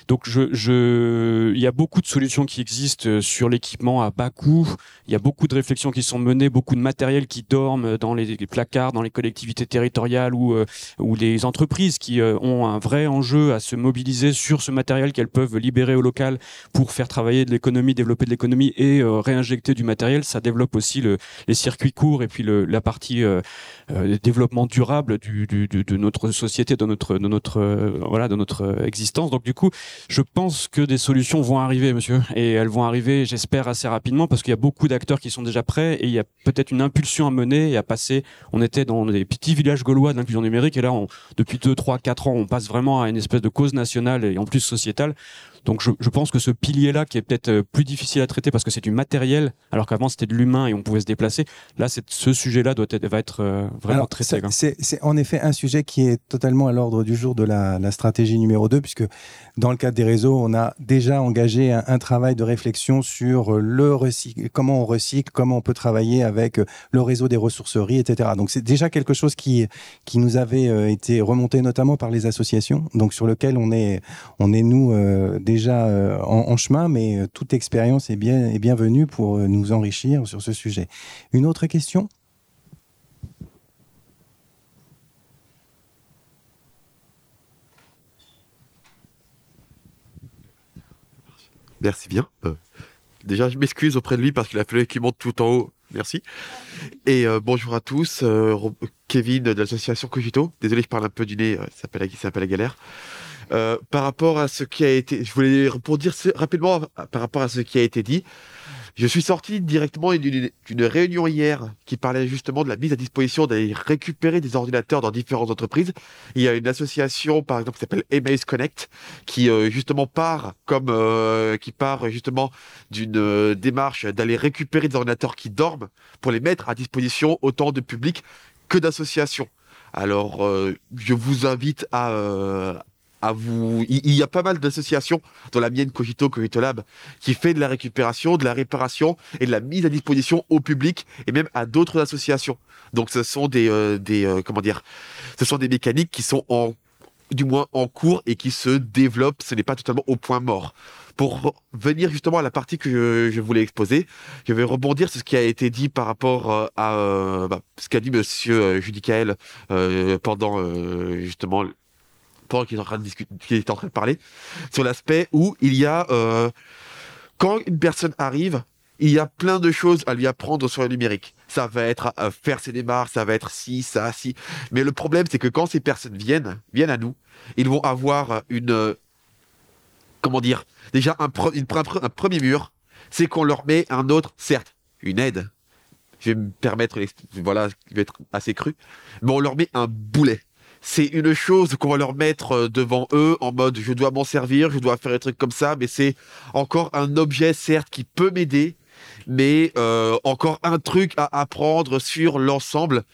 Donc je, je, il y a beaucoup de solutions qui existent euh, sur l'équipement à bas coût. Il y a beaucoup de réflexions qui sont menées, beaucoup de matériel qui dorment dans les, placards, dans les collectivités territoriales ou, euh, ou les entreprises qui euh, ont un vrai enjeu à se mobiliser sur ce matériel qu'elles peuvent libérer au local pour faire travailler de l'économie, développer de l'économie et réinjecter du matériel. Ça développe aussi le, les circuits courts et puis la partie euh, euh, développement durable du, du, du- de notre société, de notre, de notre, euh, voilà, de notre existence. Donc du coup, je pense que des solutions vont arriver, monsieur, et elles vont arriver, j'espère, assez rapidement, parce qu'il y a beaucoup d'acteurs qui sont déjà prêts, et il y a peut-être une impulsion à mener et à passer. On était dans des petits villages gaulois de l'inclusion numérique, et là, depuis 2, 3, 4 ans, on passe vraiment à une espèce de cause nationale et en plus sociétale. Donc je, je pense que ce pilier-là, qui est peut-être euh, plus difficile à traiter parce que c'est du matériel, alors qu'avant c'était de l'humain et on pouvait se déplacer, là c'est- ce sujet-là doit être, va être euh, vraiment Alors, traité. C'est c'est en effet un sujet qui est totalement à l'ordre du jour de la, la stratégie numéro 2, puisque dans le cadre des réseaux, on a déjà engagé un, un travail de réflexion sur le recycle, comment on recycle, comment on peut travailler avec euh, le réseau des ressourceries, etc. Donc c'est déjà quelque chose qui, qui nous avait euh, été remonté notamment par les associations, donc sur lequel on est, on est nous euh, déjà euh, en, chemin, mais euh, toute expérience est, bien, est bienvenue pour euh, nous enrichir sur ce sujet. Une autre question? Merci bien. Déjà, je m'excuse auprès de lui parce qu'il a fallu qu'il monte tout en haut. Merci. Et bonjour à tous. Kevin de l'association Cogito. Désolé, je parle un peu du nez. Ça s'appelle la- la galère. Euh, par rapport à ce qui a été, je voulais ce- rapidement par rapport à ce qui a été dit. Je suis sorti directement d'une réunion hier qui parlait justement de la mise à disposition d'aller récupérer des ordinateurs dans différentes entreprises. Il y a une association, par exemple, qui s'appelle Emmaüs Connect, qui euh, justement part comme euh, qui part justement d'une démarche d'aller récupérer des ordinateurs qui dorment pour les mettre à disposition autant de publics que d'associations. Alors, je vous invite à, vous. Il y a pas mal d'associations, dont la mienne Cogito, Cogito Lab, qui fait de la récupération, de la réparation et de la mise à disposition au public et même à d'autres associations. Donc, ce sont des, euh, euh, comment dire, ce sont des mécaniques qui sont en du moins en cours et qui se développent. Ce n'est pas totalement au point mort. Pour venir justement à la partie que je, voulais exposer, je vais rebondir sur ce qui a été dit par rapport euh, à bah, ce qu'a dit Monsieur Judicaël euh, pendant justement qu'il est en train de parler sur l'aspect où il y a euh, quand une personne arrive, il y a plein de choses à lui apprendre sur le numérique. Ça va être à faire ses démarches, ça va être ci, ça, ci. Mais le problème, c'est que quand ces personnes viennent, viennent à nous, ils vont avoir une, euh, comment dire, déjà un, un premier mur, c'est qu'on leur met un autre, certes, une aide. Je vais me permettre, voilà, qui va être assez cru, mais on leur met un boulet. C'est une chose qu'on va leur mettre euh, devant eux en mode je dois m'en servir, je dois faire des trucs comme ça, mais c'est encore un objet certes qui peut m'aider, mais euh, encore un truc à apprendre sur l'ensemble.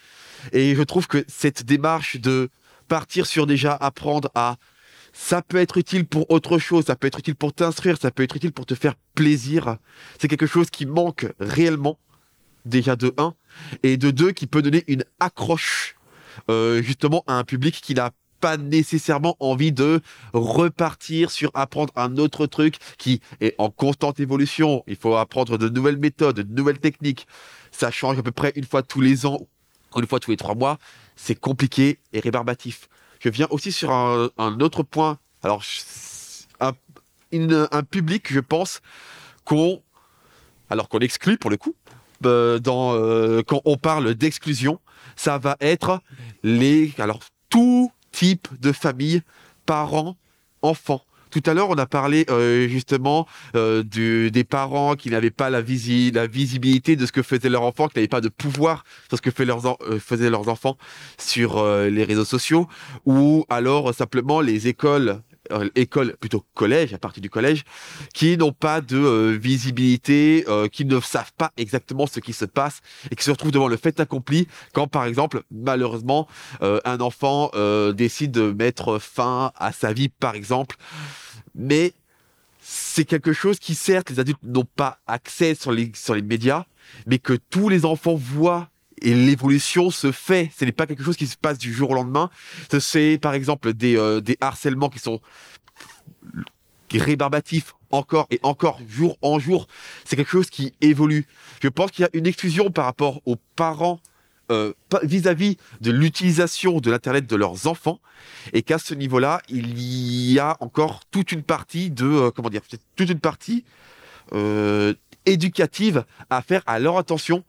Et je trouve que cette démarche de partir sur déjà apprendre à ça peut être utile pour autre chose, ça peut être utile pour t'instruire, ça peut être utile pour te faire plaisir. C'est quelque chose qui manque réellement, déjà de 1, et de 2 qui peut donner une accroche euh, justement à un public qui n'a pas nécessairement envie de repartir sur apprendre un autre truc qui est en constante évolution. Il faut apprendre de nouvelles méthodes, de nouvelles techniques. Ça change à peu près une fois tous les ans, une fois tous les trois mois. C'est compliqué et rébarbatif. Je viens aussi sur un, autre point. Alors, un, un public, je pense, qu'on, alors qu'on exclut pour le coup, euh, euh, quand on parle d'exclusion, ça va être les, tout type de famille, parents, enfants. Tout à l'heure, on a parlé euh, justement euh, des parents qui n'avaient pas la, visi- la visibilité de ce que faisait leur enfant, qui n'avaient pas de pouvoir sur ce que leurs euh, faisaient leurs enfants sur les réseaux sociaux, ou alors simplement les écoles, euh, écoles plutôt collèges, à partir du collège, qui n'ont pas de euh, visibilité, euh, qui ne savent pas exactement ce qui se passe et qui se retrouvent devant le fait accompli quand, par exemple, malheureusement, euh, un enfant euh, décide de mettre fin à sa vie, par exemple. Mais c'est quelque chose qui, certes, les adultes n'ont pas accès sur les, sur les médias, mais que tous les enfants voient et l'évolution se fait. Ce n'est pas quelque chose qui se passe du jour au lendemain. C'est, par exemple, des, euh, des harcèlements qui sont rébarbatifs encore et encore, jour en jour. C'est quelque chose qui évolue. Je pense qu'il y a une exclusion par rapport aux parents euh, vis-à-vis de l'utilisation de l'Internet de leurs enfants, et qu'à ce niveau-là, il y a encore toute une partie de, euh, comment dire, toute une partie éducative à faire à leur attention,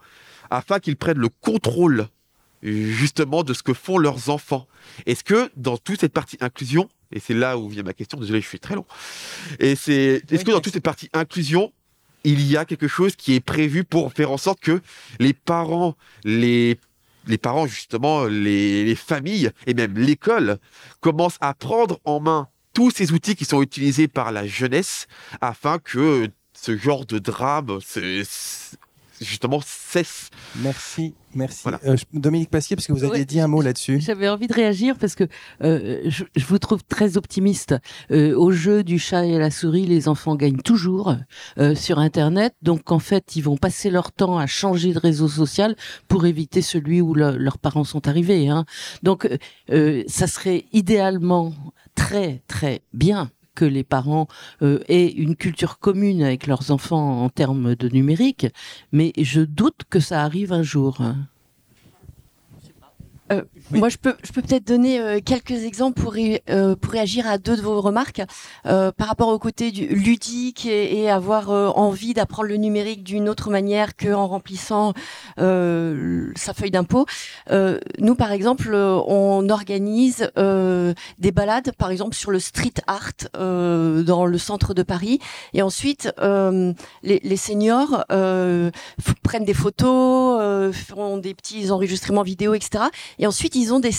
afin qu'ils prennent le contrôle justement de ce que font leurs enfants. Est-ce que dans toute cette partie inclusion, et c'est là où vient ma question, désolé, je suis très long, et c'est, est-ce que dans toute cette partie inclusion, il y a quelque chose qui est prévu pour faire en sorte que les parents, les, les parents justement, les, les familles et même l'école commencent à prendre en main tous ces outils qui sont utilisés par la jeunesse afin que ce genre de drame justement cesse. Merci, merci. Euh, Dominique Pasquier, parce que vous aviez dit un mot là-dessus. J'avais envie de réagir parce que euh, je, je, vous trouve très optimiste. Euh, au jeu du chat et la souris, les enfants gagnent toujours euh, sur Internet. Donc en fait, ils vont passer leur temps à changer de réseau social pour éviter celui où le, leurs parents sont arrivés. Hein. Donc euh, ça serait idéalement très très bien que les parents euh, aient une culture commune avec leurs enfants en termes de numérique, mais je doute que ça arrive un jour. Euh, oui. Moi, je peux, je peux peut-être donner euh, quelques exemples pour, ré, euh, pour réagir à deux de vos remarques euh, par rapport au côté du ludique et, et avoir euh, envie d'apprendre le numérique d'une autre manière qu'en remplissant euh, sa feuille d'impôt. nous, par exemple, on organise des balades, par exemple sur le street art dans le centre de Paris, et ensuite les, les, seniors prennent des photos, font des petits enregistrements vidéo, etc. Et ensuite, ils ont des,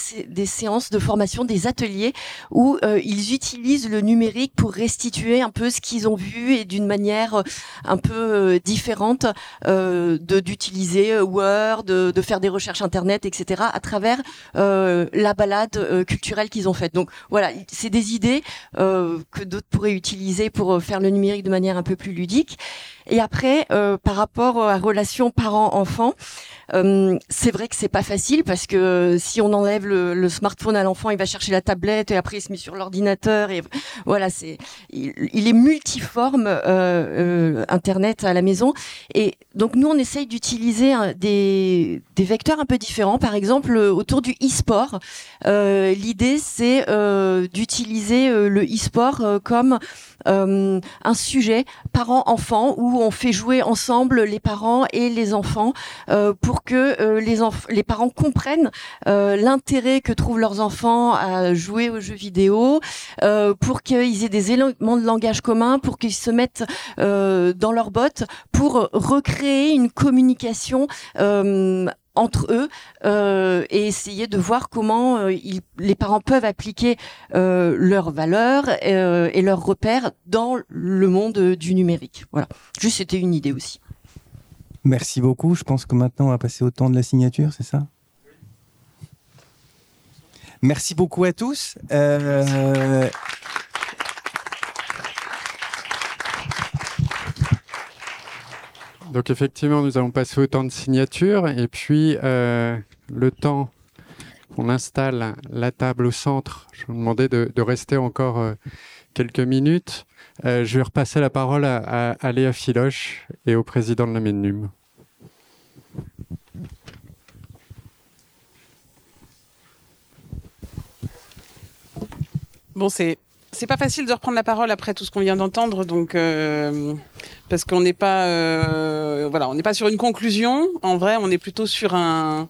séances de formation, des ateliers où euh, ils utilisent le numérique pour restituer un peu ce qu'ils ont vu et d'une manière euh, un peu euh, différente d'utiliser Word, de, faire des recherches internet, etc. à travers la balade culturelle qu'ils ont faite. Donc voilà, c'est des idées que d'autres pourraient utiliser pour faire le numérique de manière un peu plus ludique. Et après, par rapport à relation parents-enfants, euh, c'est vrai que c'est pas facile parce que euh, si on enlève le, le smartphone à l'enfant, il va chercher la tablette et après il se met sur l'ordinateur et voilà, c'est il, il, est multiforme euh, euh, Internet à la maison et donc nous on essaye d'utiliser des, des vecteurs un peu différents. Par exemple autour du e-sport, l'idée c'est d'utiliser le e-sport comme euh, un sujet parents-enfants où on fait jouer ensemble les parents et les enfants euh, pour que euh, les, les parents comprennent l'intérêt que trouvent leurs enfants à jouer aux jeux vidéo, pour qu'ils aient des éléments de langage commun, pour qu'ils se mettent dans leur bottes, pour recréer une communication entre eux euh, et essayer de voir comment euh, les parents peuvent appliquer euh, leurs valeurs et leurs repères dans le monde du numérique. Voilà. Juste, c'était une idée aussi. Merci beaucoup. Je pense que maintenant, on va passer au temps de la signature, c'est ça? Merci beaucoup à tous. Donc effectivement, nous allons passer au temps de signature et puis euh, le temps qu'on installe la table au centre, je vous demandais de, rester encore euh, quelques minutes. Euh, je vais repasser la parole à, Léa Filoche et au président de la MENUM. Bon, c'est c'est pas facile de reprendre la parole après tout ce qu'on vient d'entendre, donc euh, parce qu'on n'est pas, euh, voilà, on n'est pas sur une conclusion. En vrai, on est plutôt sur un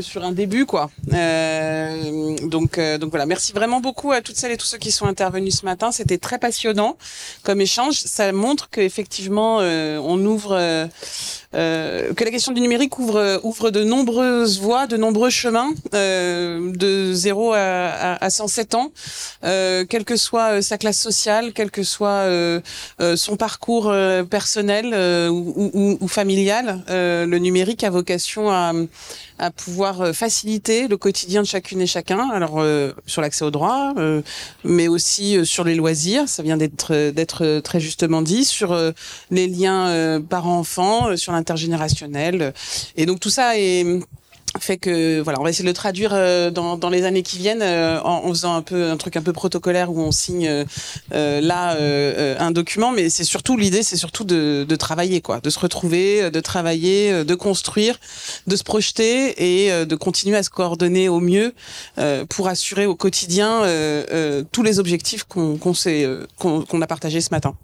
sur un début quoi. Euh, donc euh, donc voilà, merci vraiment beaucoup à toutes celles et tous ceux qui sont intervenus ce matin. C'était très passionnant comme échange. Ça montre qu'effectivement euh, on ouvre euh, que la question du numérique ouvre ouvre de nombreuses voies, de nombreux chemins euh, de 0 à, à, à 107 ans, quelle que soit sa classe sociale, quel que soit son parcours personnel ou, ou, ou, familial. le numérique a vocation à à pouvoir faciliter le quotidien de chacune et chacun. Alors euh, sur l'accès aux droits, euh, mais aussi euh, sur les loisirs, ça vient d'être d'être très justement dit, sur les liens parents-enfants, sur l'intergénérationnel. Et donc tout ça fait que voilà, on va essayer de le traduire euh, dans, les années qui viennent euh, en, faisant un peu un truc un peu protocolaire où on signe euh, là un document, mais c'est surtout l'idée, c'est surtout de, travailler quoi, de se retrouver, de travailler, de construire, de se projeter et de continuer à se coordonner au mieux pour assurer au quotidien tous les objectifs qu'on qu'on a partagés ce matin.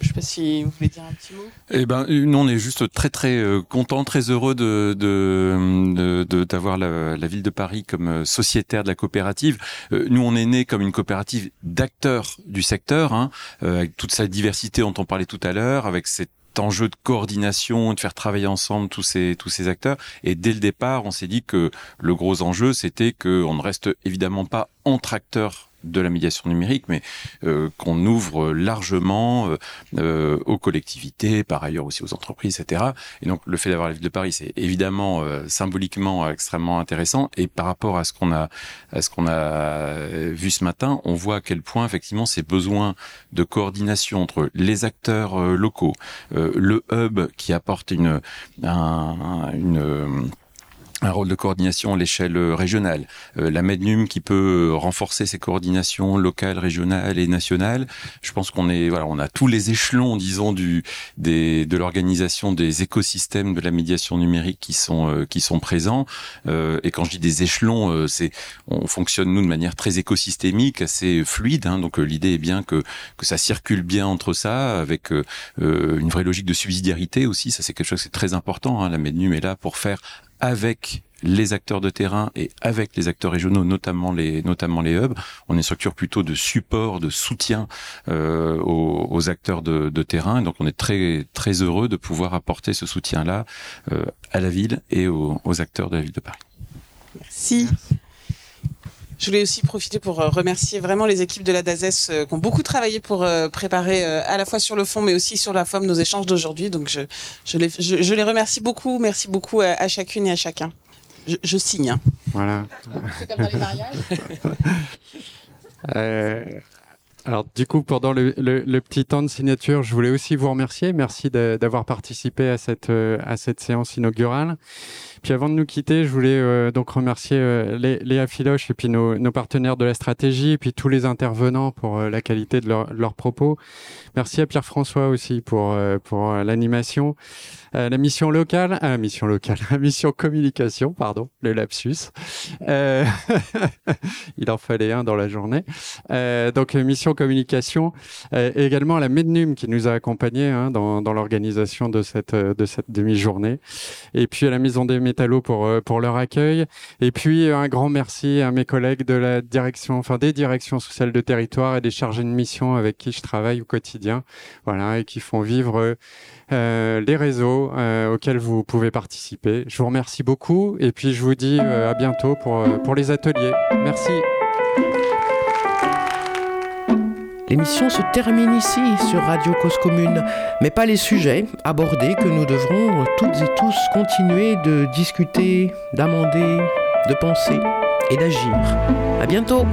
Je sais pas si vous voulez dire un petit mot. Eh ben, nous, on est juste très très euh, content, très heureux de d'avoir de, de, la, la, ville de Paris comme sociétaire de la coopérative. Euh, nous, on est né comme une coopérative d'acteurs du secteur, hein, euh, avec toute sa diversité dont on parlait tout à l'heure, avec cette enjeu de coordination, de faire travailler ensemble tous ces tous ces acteurs. Et dès le départ, on s'est dit que le gros enjeu, c'était qu'on ne reste évidemment pas entre acteurs de la médiation numérique, mais euh, qu'on ouvre largement euh, euh, aux collectivités, par ailleurs aussi aux entreprises, etc. Et donc le fait d'avoir la ville de Paris, c'est évidemment symboliquement extrêmement intéressant. Et par rapport à ce qu'on a, à ce qu'on a vu ce matin, on voit à quel point effectivement ces besoins de coordination entre les acteurs locaux, le hub qui apporte une, un, une un rôle de coordination à l'échelle régionale, euh, la Mednum qui peut renforcer ses coordinations locales, régionales et nationales. Je pense qu'on est voilà, on a tous les échelons, disons, du des de l'organisation des écosystèmes de la médiation numérique qui sont euh, qui sont présents. Euh, et quand je dis des échelons, c'est on fonctionne nous de manière très écosystémique, assez fluide. Hein, donc l'idée est bien que que ça circule bien entre ça, avec une vraie logique de subsidiarité aussi. Ça c'est quelque chose qui est très important. Hein. La Mednum est là pour faire avec les acteurs de terrain et avec les acteurs régionaux, notamment les notamment les hubs. On est une structure plutôt de support, de soutien euh, aux, acteurs de, terrain. Donc on est très très heureux de pouvoir apporter ce soutien-là euh, à la ville et aux, acteurs de la ville de Paris. Merci. Je voulais aussi profiter pour euh, remercier vraiment les équipes de la DAZES qui ont beaucoup travaillé pour préparer à la fois sur le fond mais aussi sur la forme nos échanges d'aujourd'hui. Donc je, je, les, je, les remercie beaucoup. Merci beaucoup à chacune et à chacun je, signe. Voilà. C'est comme dans les mariages. [laughs] euh, alors du coup, pendant le, petit temps de signature, je voulais aussi vous remercier. Merci d'avoir participé à cette, euh, à cette séance inaugurale. Puis avant de nous quitter, je voulais euh, donc remercier euh, Léa Filoche et puis nos, partenaires de la stratégie, et puis tous les intervenants pour euh, la qualité de, leur, leurs propos. Merci à Pierre-François aussi pour, pour l'animation. la mission locale, la mission locale, la [laughs] mission communication, pardon, le lapsus. [laughs] il en fallait un dans la journée. donc mission communication, et également la Mednum qui nous a accompagnés hein, dans, l'organisation de cette, de cette demi-journée. Et puis à la Maison des Métallo pour, euh, leur accueil. Et puis, un grand merci à mes collègues de la direction, enfin, des directions sociales de territoire et des chargés de mission avec qui je travaille au quotidien. Voilà, et qui font vivre euh, les réseaux euh, auxquels vous pouvez participer. Je vous remercie beaucoup et puis je vous dis à bientôt pour les ateliers. Merci. L'émission se termine ici sur Radio Cause Commune, mais pas les sujets abordés que nous devrons toutes et tous continuer de discuter, d'amender, de penser et d'agir. À bientôt!